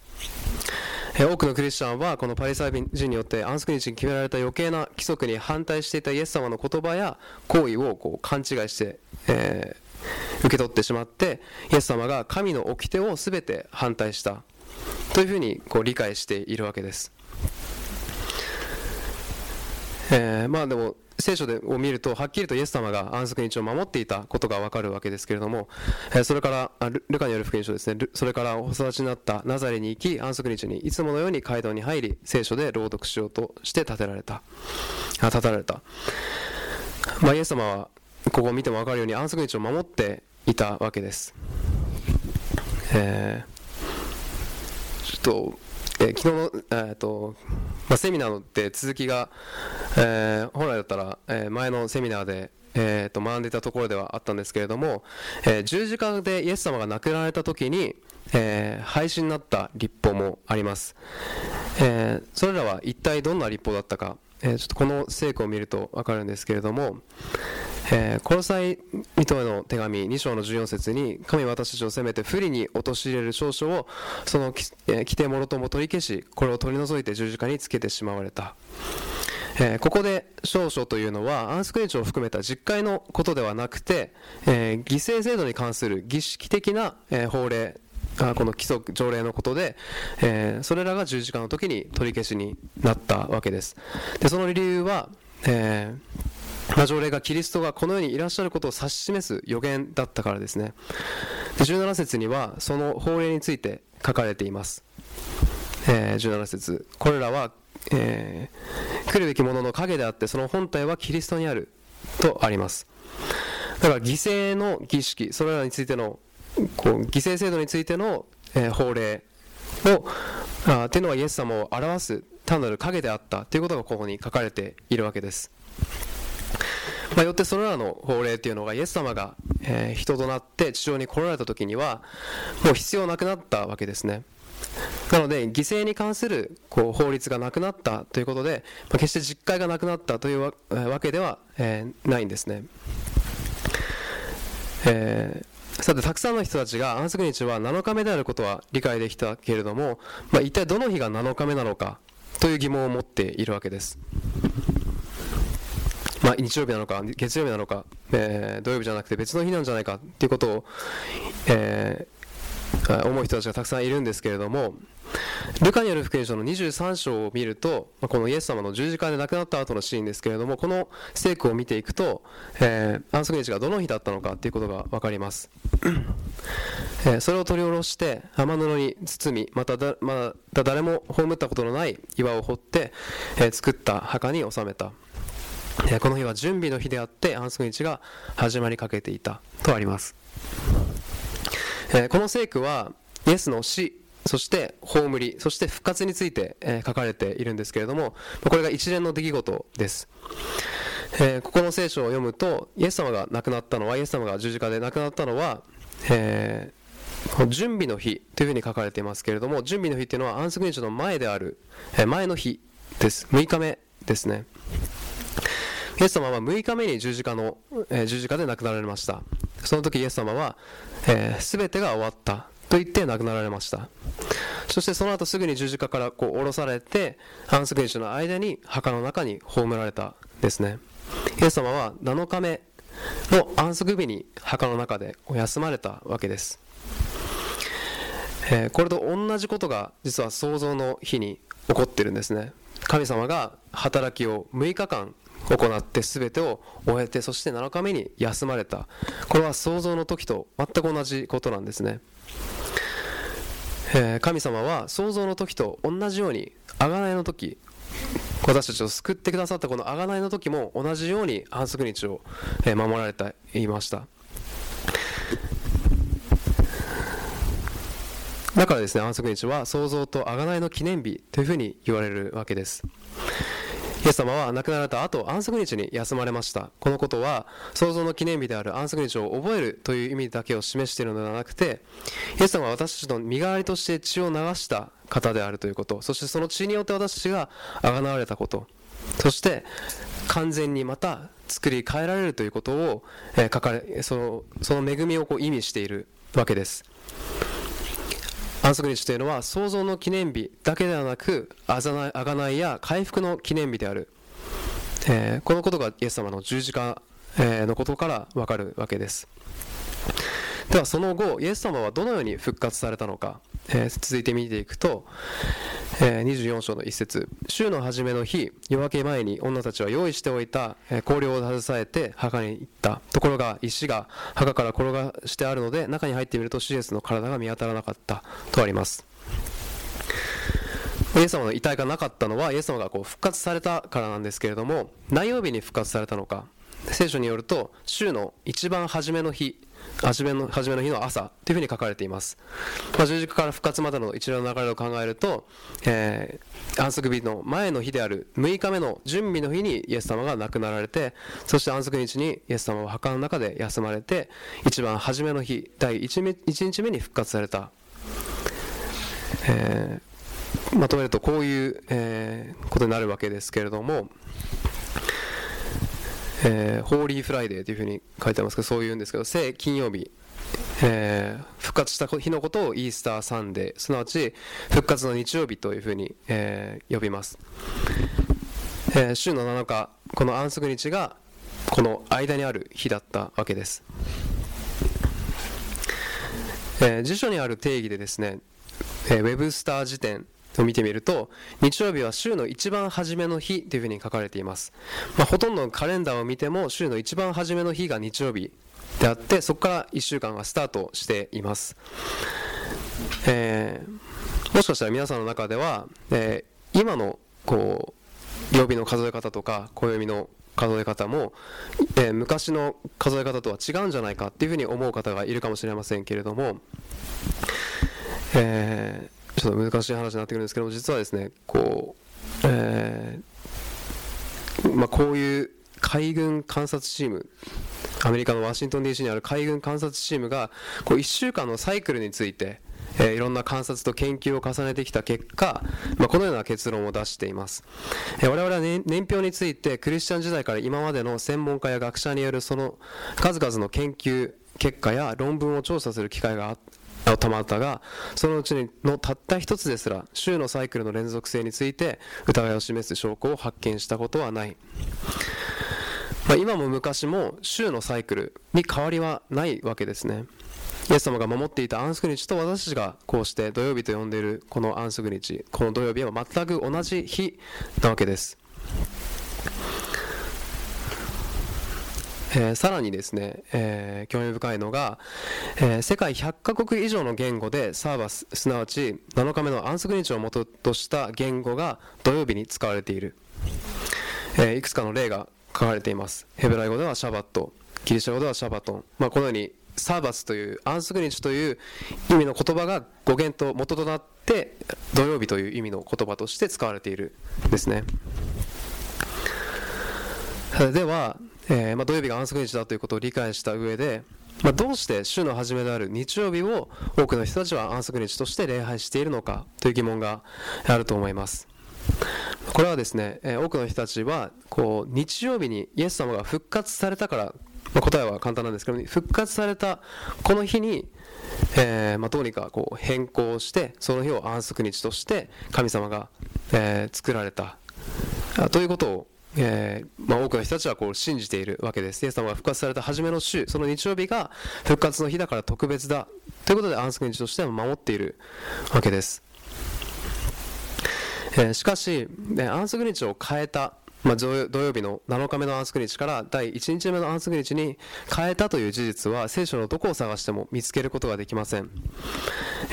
多くのクリスチャンはこのパリサイ人によって安息日に決められた余計な規則に反対していたイエス様の言葉や行為をこう勘違いして、えー、受け取ってしまってイエス様が神の掟を全て反対したというふうにこう理解しているわけです。えー、まあでも聖書でを見るとはっきりとイエス様が安息日を守っていたことがわかるわけですけれども、えそれからルカによる福音書ですね。それからお育ちになったナザレに行き安息日にいつものように街道に入り聖書で朗読しようとして建てられた。立たれた、まあ、イエス様はここを見ても分かるように安息日を守っていたわけです、えー、ちょっとえ、昨日の、えーとまあ、セミナーので続きが、えー、本来だったら、えー、前のセミナーで、えー、と学んでいたところではあったんですけれども、えー、十字架でイエス様が亡くなられた時に、えー、廃止になった立法もあります、えー、それらは一体どんな立法だったか、えー、ちょっとこの聖句を見ると分かるんですけれども、えー、コロサイ人への手紙2章の14節に神は私たちを責めて不利に陥れる証書をその規定もろとも取り消しこれを取り除いて十字架につけてしまわれた、えー、ここで少々というのは安息日を含めた実会のことではなくて、えー、犠牲制度に関する儀式的な、え、法令あこの規則条例のことで、え、それらが十字架の時に取り消しになったわけです。でその理由は、えーまあ、条例がキリストがこの世にいらっしゃることを指し示す予言だったからですね。で17節にはその法令について書かれています、えー、17節。これらは、えー、来るべきものの影であってその本体はキリストにあるとあります。だから犠牲の儀式それらについてのこう犠牲制度についての、えー、法令をあっていうのはイエス様を表す単なる影であったということがここに書かれているわけです、まあ、よってそれらの法令というのがイエス様が、え、人となって地上に来られた時にはもう必要なくなったわけですねなので犠牲に関するこう法律がなくなったということで、まあ、決して実戒がなくなったというわ,、わけでは、えー、ないんですね、えーさてたくさんの人たちが安息日は7日目であることは理解できたけれども、まあ、一体どの日が7日目なのかという疑問を持っているわけです。まあ、日曜日なのか月曜日なのか、えー、土曜日じゃなくて別の日なんじゃないかということを、えー、思う人たちがたくさんいるんですけれどもルカによる福音書の23章を見ると、このイエス様の十字架で亡くなった後のシーンですけれども、この聖句を見ていくと、えー、安息日がどの日だったのかということが分かります。えー、それを取り下ろして雨布に包みまただまだ誰も葬ったことのない岩を掘って、えー、作った墓に収めた、え、この日は準備の日であって安息日が始まりかけていたとあります、えこの聖句はイエスの死そして葬りそして復活について、え、書かれているんですけれどもこれが一連の出来事です、え、ここの聖書を読むとイエス様が亡くなったのはイエス様が十字架で亡くなったのは、えー、準備の日というふうに書かれていますけれども準備の日というのは安息日の前である、前の日です。6日目ですね。イエス様は6日目に十字架の、え十字架で亡くなられました。その時イエス様は、えー、全てが終わった。と言って亡くなられました。そしてその後すぐに十字架からこう下ろされて安息日の間に墓の中に葬られたですね。イエス様は7日目の安息日に墓の中で休まれたわけです、え、これと同じことが実は創造の日に起こってるんですね。神様が働きを6日間行って全てを終えてそして7日目に休まれた。これは創造の時と全く同じことなんですね。えー、神様は創造の時と同じように贖いの時私たちを救ってくださったこの贖いの時も同じように安息日を、守られていました。だからですね安息日は創造と贖いの記念日というふうに言われるわけです。イエス様は亡くなられた後安息日に休まれました。このことは創造の記念日である安息日を覚えるという意味だけを示しているのではなくてイエス様は私たちの身代わりとして血を流した方であるということ。そしてその血によって私たちが贖われたこと。そして完全にまた作り変えられるということを、えー、書かれそのその恵みをこう意味しているわけです。安息日というのは創造の記念日だけではなくあがないや回復の記念日である、えー、このことがイエス様の十字架、えー、のことからわかるわけです。ではその後イエス様はどのように復活されたのか、えー、続いて見ていくと、えー、24章の一節。週の初めの日夜明け前に女たちは用意しておいた、香料を携えて墓に行った。ところが石が墓から転がしてあるので中に入ってみるとシエスの体が見当たらなかった。とあります。イエス様の遺体がなかったのはイエス様がこう復活されたからなんですけれども何曜日に復活されたのか。聖書によると週の一番初めの日初めの初めの日の朝というふうに書かれています、まあ、十字架から復活までの一連の流れを考えると、えー、安息日の前の日である6日目の準備の日にイエス様が亡くなられてそして安息日にイエス様は墓の中で休まれて一番初めの日第 1, 1日目に復活された、えー、まとめるとこういう、えー、ことになるわけですけれどもえー、ホーリーフライデーというふうに書いてますけどそういうんですけど聖金曜日、えー、復活した日のことを Easter Sunday すなわち復活の日曜日というふうに、えー、呼びます。えー、週の7日この安息日がこの間にある日だったわけです、えー、辞書にある定義でですね、えー、ウェブスター辞典を見てみると日曜日は週の一番初めの日というふうに書かれています、まあ、ほとんどのカレンダーを見ても週の一番初めの日が日曜日であってそこから1週間がスタートしています、えー、もしかしたら皆さんの中では、えー、今のこう曜日の数え方とか暦の数え方も、えー、昔の数え方とは違うんじゃないかっていうふうに思う方がいるかもしれませんけれども、えー、ちょっと難しい話になってくるんですけども実はですねこう、えーまあ、こういう海軍観察チームアメリカのワシントン DC にある海軍観察チームがこう1週間のサイクルについてえー、いろんな観察と研究を重ねてきた結果、まあ、このような結論を出しています、えー、我々は、ね、年表についてクリスチャン時代から今までの専門家や学者によるその数々の研究結果や論文を調査する機会がたまったがそのうちのたった一つですら週のサイクルの連続性について疑いを示す証拠を発見したことはない。まあ、今も昔も週のサイクルに変わりはないわけですね。イエス様が守っていた安息日と私たちがこうして土曜日と呼んでいるこの安息日この土曜日は全く同じ日なわけです。えー、さらにですね、えー、興味深いのが、えー、世界100カ国以上の言語でサーバスすなわち7日目の安息日をもととした言語が土曜日に使われている、えいくつかの例が書かれています。ヘブライ語ではシャバットギリシャ語ではシャバトン、まあ、このようにサーバスという安息日という意味の言葉が語源と元となって土曜日という意味の言葉として使われているんですね。では、えー、まあ、土曜日が安息日だということを理解した上で、まあ、どうして週の初めである日曜日を多くの人たちは安息日として礼拝しているのかという疑問があると思います。これはですね、えー、多くの人たちはこう日曜日にイエス様が復活されたから、ま、答えは簡単なんですけど復活されたこの日に、えー、まあ、どうにかこう変更してその日を安息日として神様が、えー、作られたということをえー、まあ、多くの人たちはこう信じているわけです。イエス様が復活された初めの週、その日曜日が復活の日だから特別だということで安息日としては守っているわけです。えー、しかし、ね、安息日を変えた、まあ、土曜日の7日目の安息日から第1日目の安息日に変えたという事実は聖書のどこを探しても見つけることができません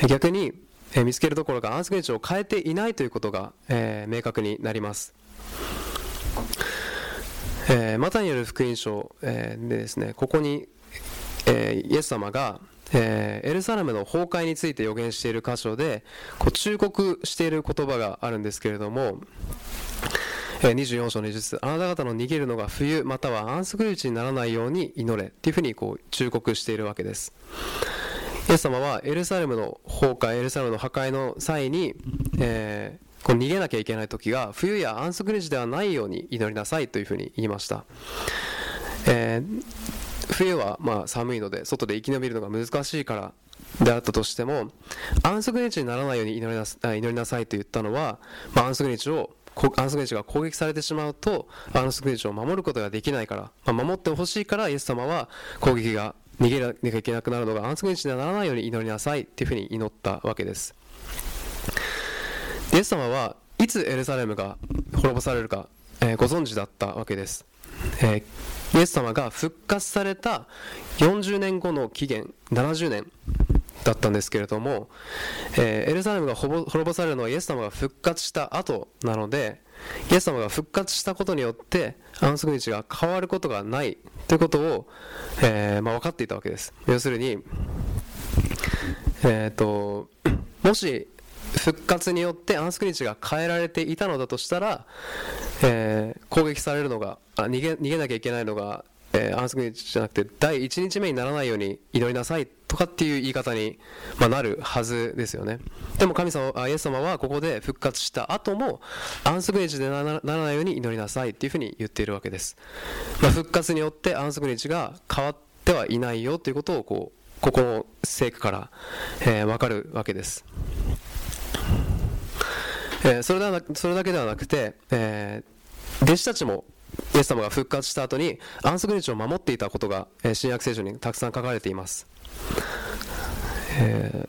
逆に、えー、見つけるどころか安息日を変えていないということが、えー、明確になりますえー、マタによる福音書、えー、でですねここに、えー、イエス様がえー、エルサレムの崩壊について予言している箇所でこう忠告している言葉があるんですけれども、24章の20節あなた方の逃げるのが冬または安息日にならないように祈れっていうふうにこう忠告しているわけです。イエス様はエルサレムの崩壊エルサレムの破壊の際に、えー、こう逃げなきゃいけない時が冬や安息日ではないように祈りなさいというふうに言いました、えー冬はま寒いので外で生き延びるのが難しいからであったとしても安息日にならないように祈りな祈りなさいと言ったのは、まあ、安息日を安息日が攻撃されてしまうと安息日を守ることができないから、まあ、守ってほしいからイエス様は攻撃が逃げなきゃいけなくなるのが安息日にならないように祈りなさいというふうに祈ったわけです。イエス様はいつエルサレムが滅ぼされるか、えー、ご存知だったわけです、えーイエス様が復活された40年後の期限70年だったんですけれども、えー、エルサレムが滅ぼされるのはイエス様が復活した後なのでイエス様が復活したことによって安息日が変わることがないということを、えーまあ、分かっていたわけです。要するに、えーともし復活によって安息日が変えられていたのだとしたら、えー、攻撃されるのがあ逃げ逃げなきゃいけないのが、えー、安息日じゃなくて第1日目にならないように祈りなさいとかっていう言い方に、まあ、なるはずですよね。でも神様あイエス様はここで復活した後も安息日でならないように祈りなさいっていうふうに言っているわけです、まあ、復活によって安息日が変わってはいないよということをこうここの聖句から、えー、分かるわけです。えー、それではそれだけではなくて、え弟子たちもイエス様が復活した後に安息日を守っていたことが、え新約聖書にたくさん書かれています、え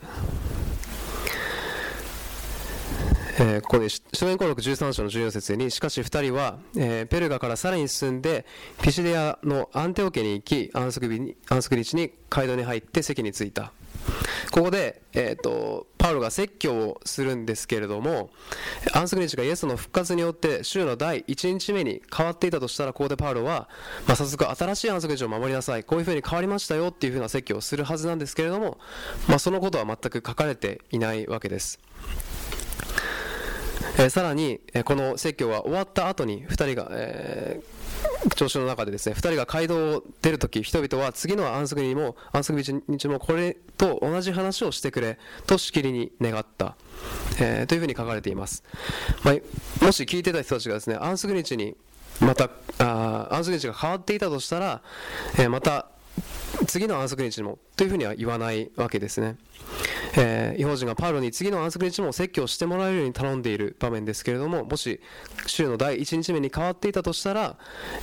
えー、ここに書言項録13章の14節にしかし2人は、えー、ペルガからさらに進んでピシデアのアンテオ家に行き安息日に安息日に街道に入って席に着いた。ここで、えーと、パウロが説教をするんですけれども安息日がイエスの復活によって週の第1日目に変わっていたとしたらここでパウロは、まあ、早速新しい安息日を守りなさいこういうふうに変わりましたよっていうふうな説教をするはずなんですけれども、まあ、そのことは全く書かれていないわけです。えー、さらに、えー、この説教は終わった後に2人が、えー調子の中でですね2人が街道を出るとき人々は次の安息にも安息日もこれと同じ話をしてくれとしきりに願った、えー、というふうに書かれています、まあ、もし聞いてた人たちがですね安息日にまたあ安息日が変わっていたとしたら、えー、また次の安息日もというふうには言わないわけですね。えー、違法人がパウロに次の安息日も説教してもらえるように頼んでいる場面ですけれどももし週の第1日目に変わっていたとしたら、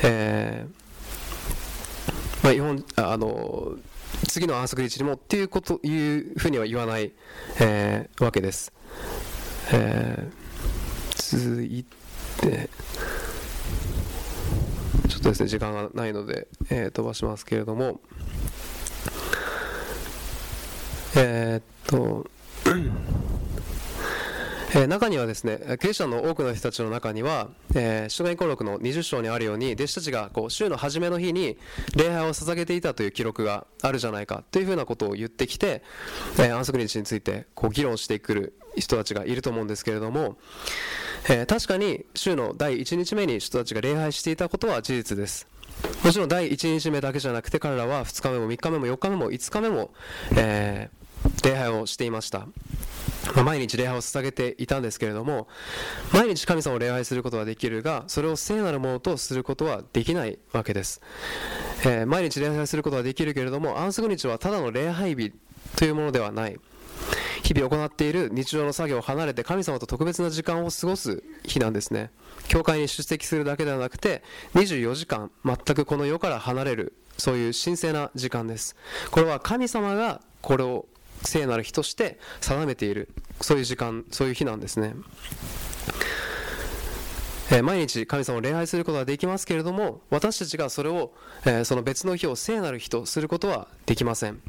えーまあ、違本あの次の安息日にもっていうこというふうには言わない、えー、わけです、えー、続いてとですね時間がないので、えー、飛ばしますけれども。えー、っと えー、中にはですね、クリスチャンの多くの人たちの中には、えー、書言項録の20章にあるように、弟子たちがこう週の初めの日に礼拝を捧げていたという記録があるじゃないかというふうなことを言ってきて、えー、安息日についてこう議論してくる人たちがいると思うんですけれども、えー、確かに週の第1日目に人たちが礼拝していたことは事実です。もちろん第1日目だけじゃなくて彼らは2日目も3日目も4日目も5日目も、え礼拝をしていました、まあ、毎日礼拝を捧げていたんですけれども毎日神様を礼拝することはできるがそれを聖なるものとすることはできないわけです、えー、毎日礼拝することはできるけれども安息日はただの礼拝日というものではない。日々行っている日常の作業を離れて神様と特別な時間を過ごす日なんですね。教会に出席するだけではなくて24時間全くこの世から離れるそういう神聖な時間です。これは神様がこれを聖なる日として定めているそういう時間そういう日なんですね、え、毎日神様を礼拝することはできますけれども私たちがそれを、え、その別の日を聖なる日とすることはできません。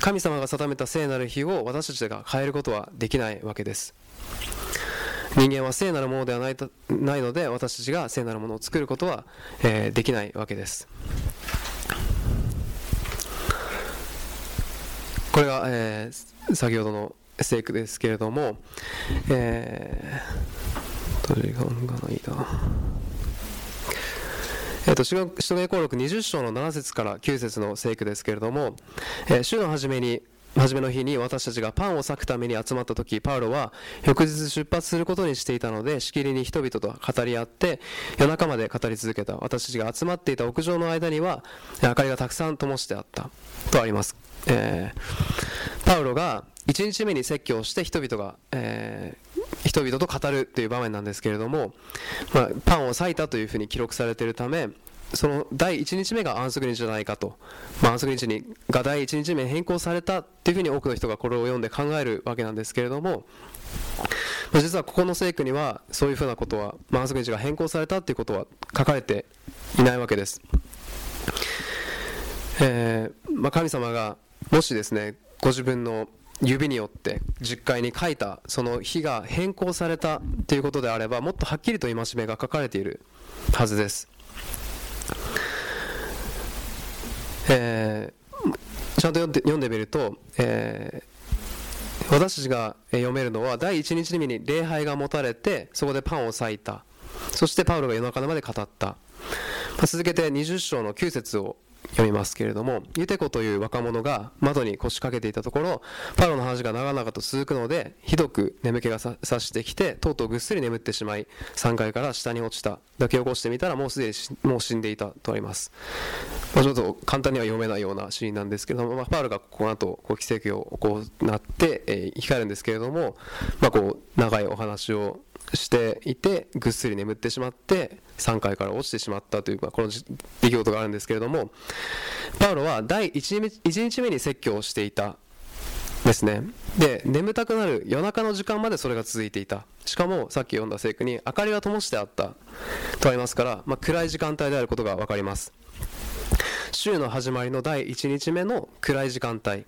神様が定めた聖なる日を私たちが変えることはできないわけです。人間は聖なるものではないとないので私たちが聖なるものを作ることは、え、できないわけです。これが、え、先ほどの聖句ですけれども、えー、時間がないな。えーと、使徒言項録20章の7節から9節の聖句ですけれども、えー、週の初めに初めの日に私たちがパンを裂くために集まった時パウロは翌日出発することにしていたのでしきりに人々と語り合って夜中まで語り続けた。私たちが集まっていた屋上の間には明かりがたくさん灯してあった。とあります。えー、パウロが1日目に説教して人々が、えー、人々と語るという場面なんですけれども、まあ、パンを裂いたというふうに記録されているためその第1日目が安息日じゃないかと、まあ、安息日にが第1日目変更されたというふうに多くの人がこれを読んで考えるわけなんですけれども、まあ、実はここの聖句にはそういうふうなことは、まあ、安息日が変更されたということは書かれていないわけです。えーまあ、神様がもしですねご自分の指によって実会に書いたその日が変更されたということであればもっとはっきりと戒めが書かれているはずです、えー、ちゃんと読んで読んでみると、えー、私たちが読めるのは第1日目に礼拝が持たれてそこでパンを裂いた。そしてパウロが夜中まで語った、続けて20章の9節を読みますけれども、ユテコという若者が窓に腰掛けていたところ、パロの話が長々と続くので、ひどく眠気がさしてきて、とうとうぐっすり眠ってしまい、3階から下に落ちた。抱き起こしてみたら、もうすでにもう死んでいたとあります。まあ、ちょっと簡単には読めないようなシーンなんですけども、まあ、パウロがこの後、こう奇跡を行って、えー、生き返るんですけれども、まあ、こう長いお話をしていてぐっすり眠ってしまって3階から落ちてしまったという、まあ、この出来事があるんですけれどもパウロは第 1, 日1日目に説教をしていたですね。で眠たくなる夜中の時間までそれが続いていた。しかもさっき読んだ聖句に明かりは灯してあったとありますから、まあ、暗い時間帯であることが分かります。週の始まりの第1日目の暗い時間帯、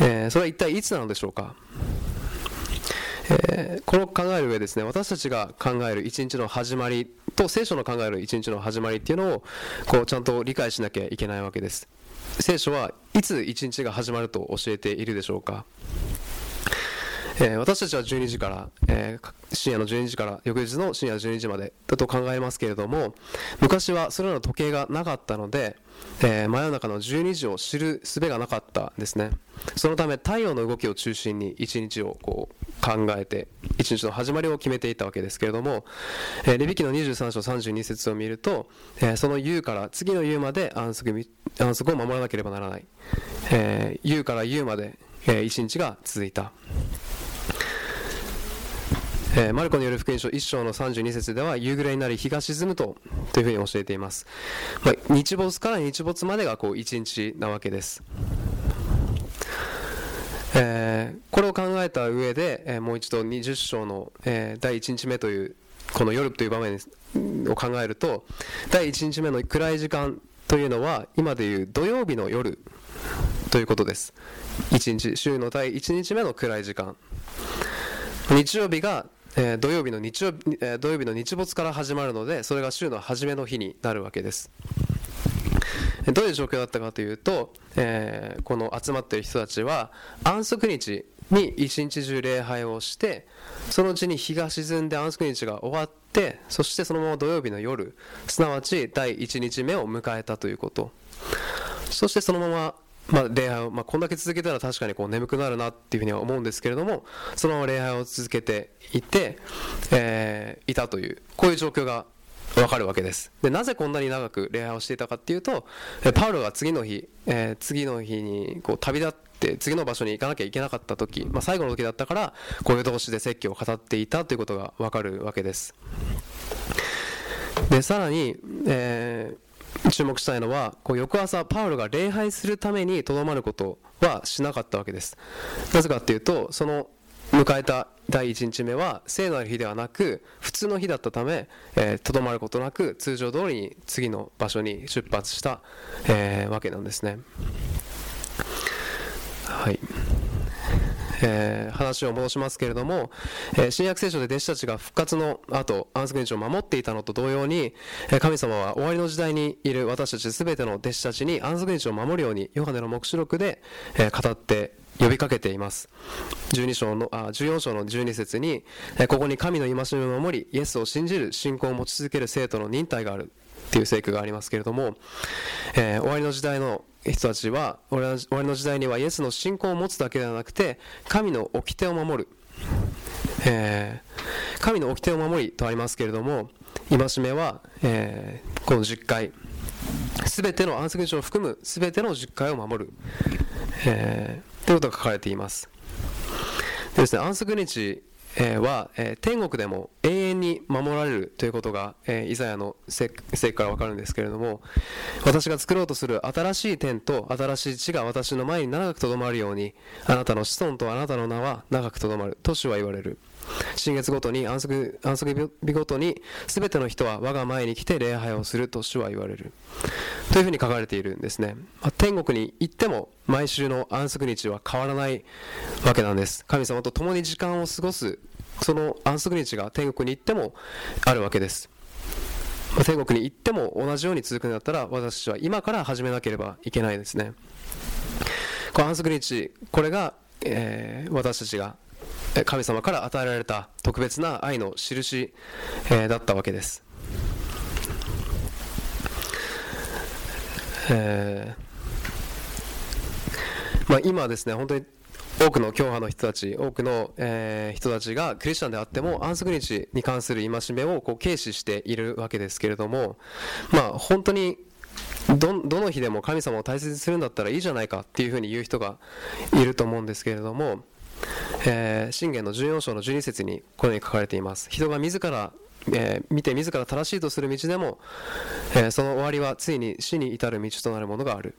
えー、それは一体いつなのでしょうか？えー、この考える上ですね私たちが考える一日の始まりと聖書の考える一日の始まりっていうのをこうちゃんと理解しなきゃいけないわけです。聖書はいつ一日が始まると教えているでしょうか？えー、私たちは12時から、えー、深夜の12時から翌日の深夜12時までだと考えますけれども昔はそれらの時計がなかったので、えー、真夜中の12時を知る術がなかったですね。そのため太陽の動きを中心に一日をこう考えて一日の始まりを決めていたわけですけれども、えー、レビキの23章32節を見ると、えー、その夕から次の夕まで安息安息を守らなければならない、えー、夕から夕まで、えー、一日が続いた。えー、マルコによる福音書1章の32節では夕暮れになり日が沈むとというふうに教えています、まあ、日没から日没までがこう1日なわけです、えー、これを考えた上で、えー、もう一度20章の、え第1日目というこの夜という場面を考えると第1日目の暗い時間というのは今でいう土曜日の夜ということです。1日週の第1日目の暗い時間。日曜日がえー、土曜日の日曜、えー、土曜日の日没から始まるのでそれが週の初めの日になるわけです。どういう状況だったかというと、えー、この集まっている人たちは安息日に一日中礼拝をしてそのうちに日が沈んで安息日が終わってそしてそのまま土曜日の夜すなわち第1日目を迎えたということ。そしてそのまままあ、礼拝を、まあ、こんだけ続けたら確かにこう眠くなるなっていうふうには思うんですけれどもそのまま礼拝を続けていて、えー、いたというこういう状況がわかるわけです。でなぜこんなに長く礼拝をしていたかっていうとパウロが次の日、えー、次の日にこう旅立って次の場所に行かなきゃいけなかった時、まあ、最後の時だったからこういう同士で説教を語っていたということがわかるわけです。でさらに、えー注目したいのはこう翌朝パウロが礼拝するためにとどまることはしなかったわけです。なぜかっていうとその迎えた第1日目は聖なる日ではなく普通の日だったためとど、えー、まることなく通常通りに次の場所に出発した、えー、わけなんですね。はい。えー、話を戻しますけれども、えー、新約聖書で弟子たちが復活の後安息日を守っていたのと同様に、神様は終わりの時代にいる私たち全ての弟子たちに安息日を守るようにヨハネの黙示録で、えー、語って呼びかけています。12章のあ14章の12節に、ここに神の戒めを守りイエスを信じる信仰を持ち続ける生徒の忍耐があるっていう聖句がありますけれども、えー、終わりの時代の人たちは終わりの時代にはイエスの信仰を持つだけではなくて神の掟を守る、えー、神の掟を守りとありますけれども戒めは、えー、この10回全ての安息日を含む全ての10回を守る、えー、ということが書かれています。でですね安息日えは、え天国でも永遠に守られるということが、えイザヤの聖句から分かるんですけれども私が作ろうとする新しい天と新しい地が私の前に長くとどまるようにあなたの子孫とあなたの名は長くとどまると主は言われる。新月ごとに安息安息日ごとに全ての人は我が前に来て礼拝をすると主は言われる。というふうに書かれているんですね、まあ、天国に行っても毎週の安息日は変わらないわけなんです。神様と共に時間を過ごすその安息日が天国に行ってもあるわけです。まあ、天国に行っても同じように続くんだったら私たちは今から始めなければいけないですね。この安息日これが、えー、私たちが神様から与えられた特別な愛の印、えー、だったわけです、えーまあ、今ですね本当に多くの教派の人たち多くの、えー、人たちがクリスチャンであっても安息日に関する戒めをこう軽視しているわけですけれどもまあ本当にどどの日でも神様を大切にするんだったらいいじゃないかっていうふうに言う人がいると思うんですけれどもえー、信玄の14章の12節にこのように書かれています。人が自らえー、見て自ら正しいとする道でも、えー、その終わりはついに死に至る道となるものがある、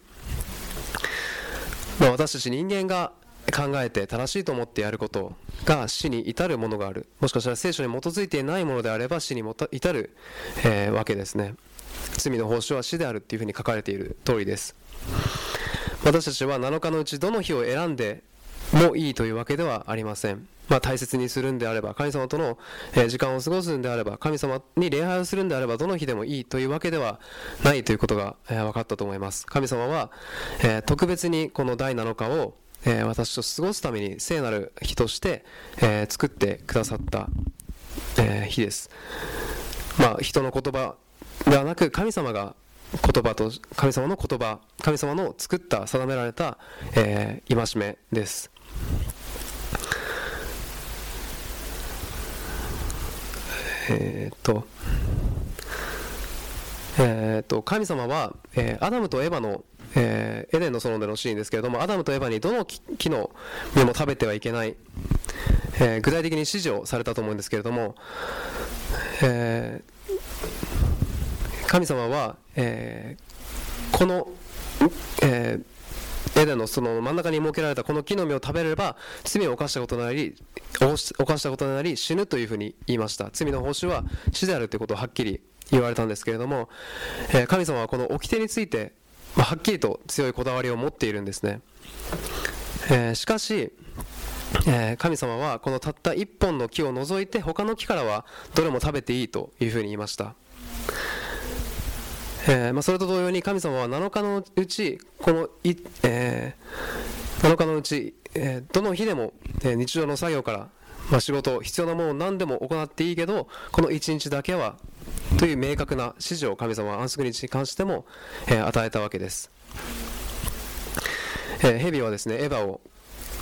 まあ、私たち人間が考えて正しいと思ってやることが死に至るものがある。もしかしたら聖書に基づいていないものであれば死に至る、えー、わけですね。罪の報酬は死であるっていうふうに書かれている通りです。私たちは7日のうちどの日を選んでもいいというわけではありません。まあ、大切にするんであれば神様との、時間を過ごすんであれば神様に礼拝をするんであればどの日でもいいというわけではないということが、え分かったと思います。神様は、え特別にこの第7日をえー、私と過ごすために聖なる日として、えー、作ってくださった、えー、日です。まあ、人の言葉ではなく神様が言葉と神様の言葉神様の作った定められた、え、戒めです。え、っとえ、っと神様は、え、アダムとエヴァのえー、エデンの園でのシーンですけれどもアダムとエヴァにどの木の実も食べてはいけない、えー、具体的に指示をされたと思うんですけれども、えー、神様は、えこの、えエデンのその真ん中に設けられたこの木の実を食べれば罪を犯したことになり犯したことになり死ぬというふうに言いました。罪の報酬は死であるということをはっきり言われたんですけれども、え神様はこの掟についてまあ、はっきりと強いこだわりを持っているんですね、えー、しかし、えー、神様はこのたった一本の木を除いて他の木からはどれも食べていいというふうに言いました、えー、まあ、それと同様に神様は7日のうちこのい、え7日のうち、えどの日でも、え日常の作業からまあ、仕事必要なものを何でも行っていいけどこの1日だけはという明確な指示を神様は安息日に関しても、えー、与えたわけです、えー、ヘビはですねエヴァを、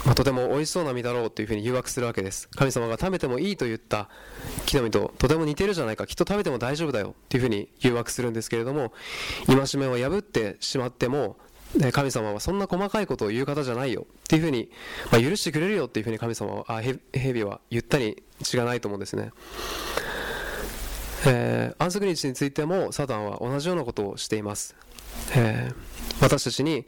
まあ、とても美味しそうな実だろうというふうに誘惑するわけです。神様が食べてもいいと言った木の実ととても似てるじゃないかきっと食べても大丈夫だよというふうに誘惑するんですけれども戒めを破ってしまっても神様はそんな細かいことを言う方じゃないよっていうふうに、まあ、許してくれるよっていうふうに神様はあヘビは言ったに違いないと思うんですね。えー、安息日についてもサタンは同じようなことをしています、えー、私たちに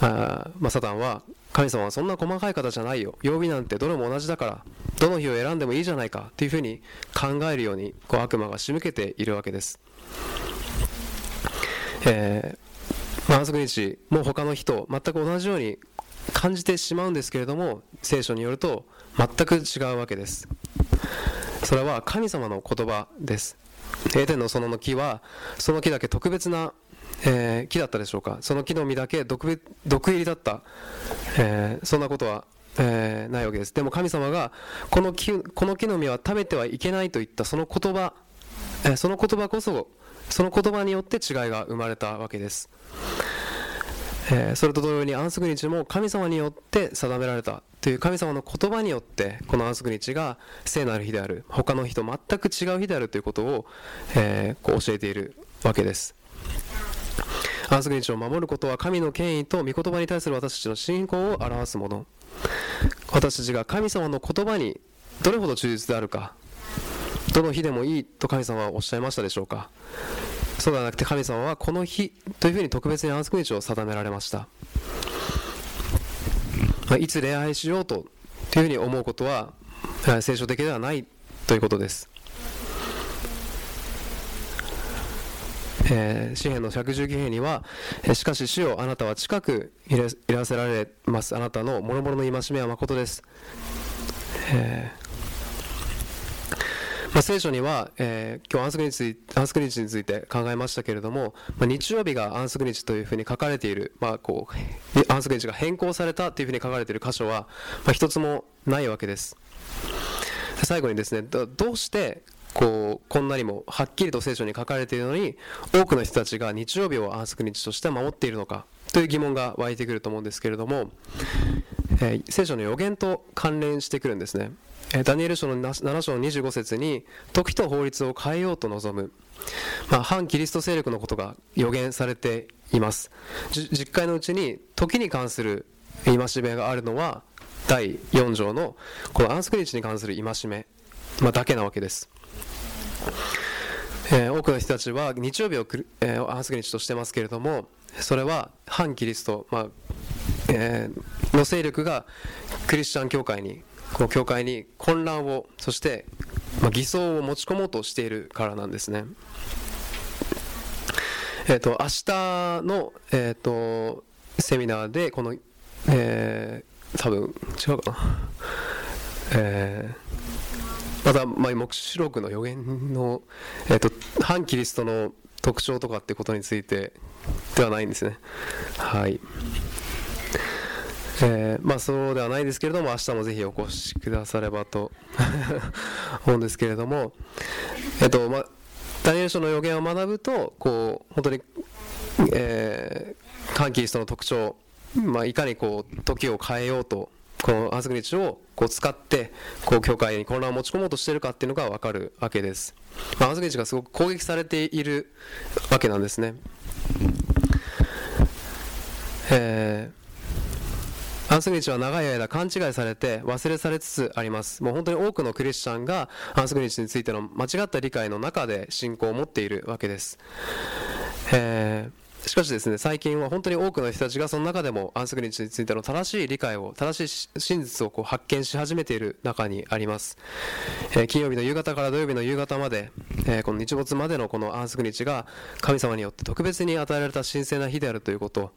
あ、まあ、サタンは神様はそんな細かい方じゃないよ。曜日なんてどれも同じだからどの日を選んでもいいじゃないかっていうふうに考えるようにこう悪魔が仕向けているわけです、えーまあ、安息日も他の日と全く同じように感じてしまうんですけれども聖書によると全く違うわけです。それは神様の言葉です。エデンの園の木はその木だけ特別な、えー、木だったでしょうか。その木の実だけ毒毒入りだった、えー、そんなことは、えー、ないわけです。でも神様がこの木この木の実は食べてはいけないといったその言葉、えその言葉こそその言葉によって違いが生まれたわけです。え、それと同様に安息日も神様によって定められた。という神様の言葉によってこの安息日が聖なる日である他の日と全く違う日であるということを、えー、こう教えているわけです。安息日を守ることは神の権威と御言葉に対する私たちの信仰を表すもの。私たちが神様の言葉にどれほど忠実であるかどの日でもいいと神様はおっしゃいましたでしょうか。そうではなくて神様はこの日というふうに特別に安息日を定められました。まあ、いつ恋愛しようとというふうに思うことは聖書的ではないということです。えー、詩篇の119編には、えしかし主よあなたは近くいらせられますあなたの諸々の戒めは誠です、えーまあ、聖書には、えー、今日安息日安息日について考えましたけれども、まあ、日曜日が安息日というふうに書かれている、まあ、こう安息日が変更されたというふうに書かれている箇所は、まあ、一つもないわけです。最後にですねどうしてこうこんなにもはっきりと聖書に書かれているのに多くの人たちが日曜日を安息日として守っているのかという疑問が湧いてくると思うんですけれども、えー、聖書の予言と関連してくるんですね。ダニエル書の7章の25節に時と法律を変えようと望む、まあ、反キリスト勢力のことが予言されています。実会のうちに時に関する戒めがあるのは第4条のこの安息日に関する戒め、まあ、だけなわけです。えー、多くの人たちは日曜日をくる、えー、安息日としてますけれどもそれは反キリスト、まあえー、の勢力がクリスチャン教会にこの教会に混乱をそして、ま、偽装を持ち込もうとしているからなんですね。えっ、ー、と明日の、えーと、セミナーでこの、えー、多分違うかな、えー、また、まあ、黙示録の予言の、えーと、反キリストの特徴とかってことについてではないんですね。はいえー、まあそうではないですけれども明日もぜひお越しくださればと 思うんですけれどもえっ、とまあダニエル書の予言を学ぶとこう本当に、えー、カンキリストの特徴、まあ、いかにこう時を変えようとこの安息日をこう使ってこう教会に混乱を持ち込もうとしているかっていうのが分かるわけです、まあ、安息日がすごく攻撃されているわけなんですね。えー安息日は長い間勘違いされて忘れされつつあります。もう本当に多くのクリスチャンが安息日についての間違った理解の中で信仰を持っているわけです。えー、しかしですね、最近は本当に多くの人たちがその中でも安息日についての正しい理解を、正しい真実をこう発見し始めている中にあります。えー、金曜日の夕方から土曜日の夕方まで、えー、この日没までのこの安息日が神様によって特別に与えられた神聖な日であるということ、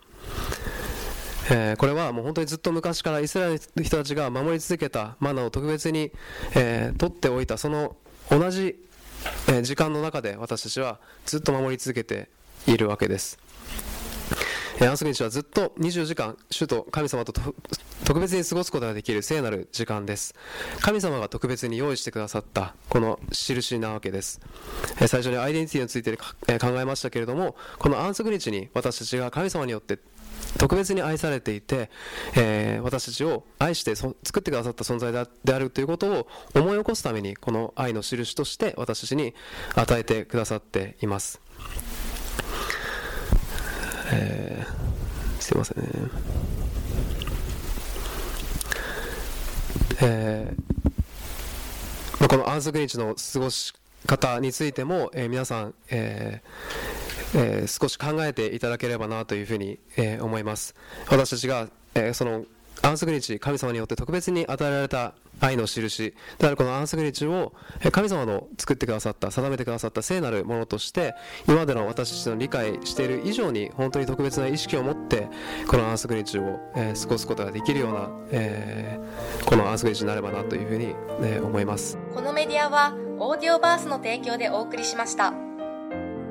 えー、これはもう本当にずっと昔からイスラエルの人たちが守り続けたマナーを特別に、えー、取っておいたその同じ、え、時間の中で私たちはずっと守り続けているわけです。え、安息日はずっと24時間主と神様と特別に過ごすことができる聖なる時間です神様が特別に用意してくださったこの印なわけです、え、最初にアイデンティティについて、え、考えましたけれどもこの安息日に私たちが神様によって特別に愛されていて、えー、私たちを愛して作ってくださった存在であるということを思い起こすためにこの愛の印として私たちに与えてくださっています、えー、すいませんね。えーまあ、この安息日の過ごし方についても、えー、皆さん、えーえー、少し考えていただければなというふうに、えー、思います私たちが、えー、その安息日神様によって特別に与えられた愛の印であるこの安息日を神様の作ってくださった定めてくださった聖なるものとして今までの私たちの理解している以上に本当に特別な意識を持ってこの安息日を、えー、過ごすことができるような、えー、この安息日になればなというふうに、えー、思いますこのメディアはオーディオバースの提供でお送りしました。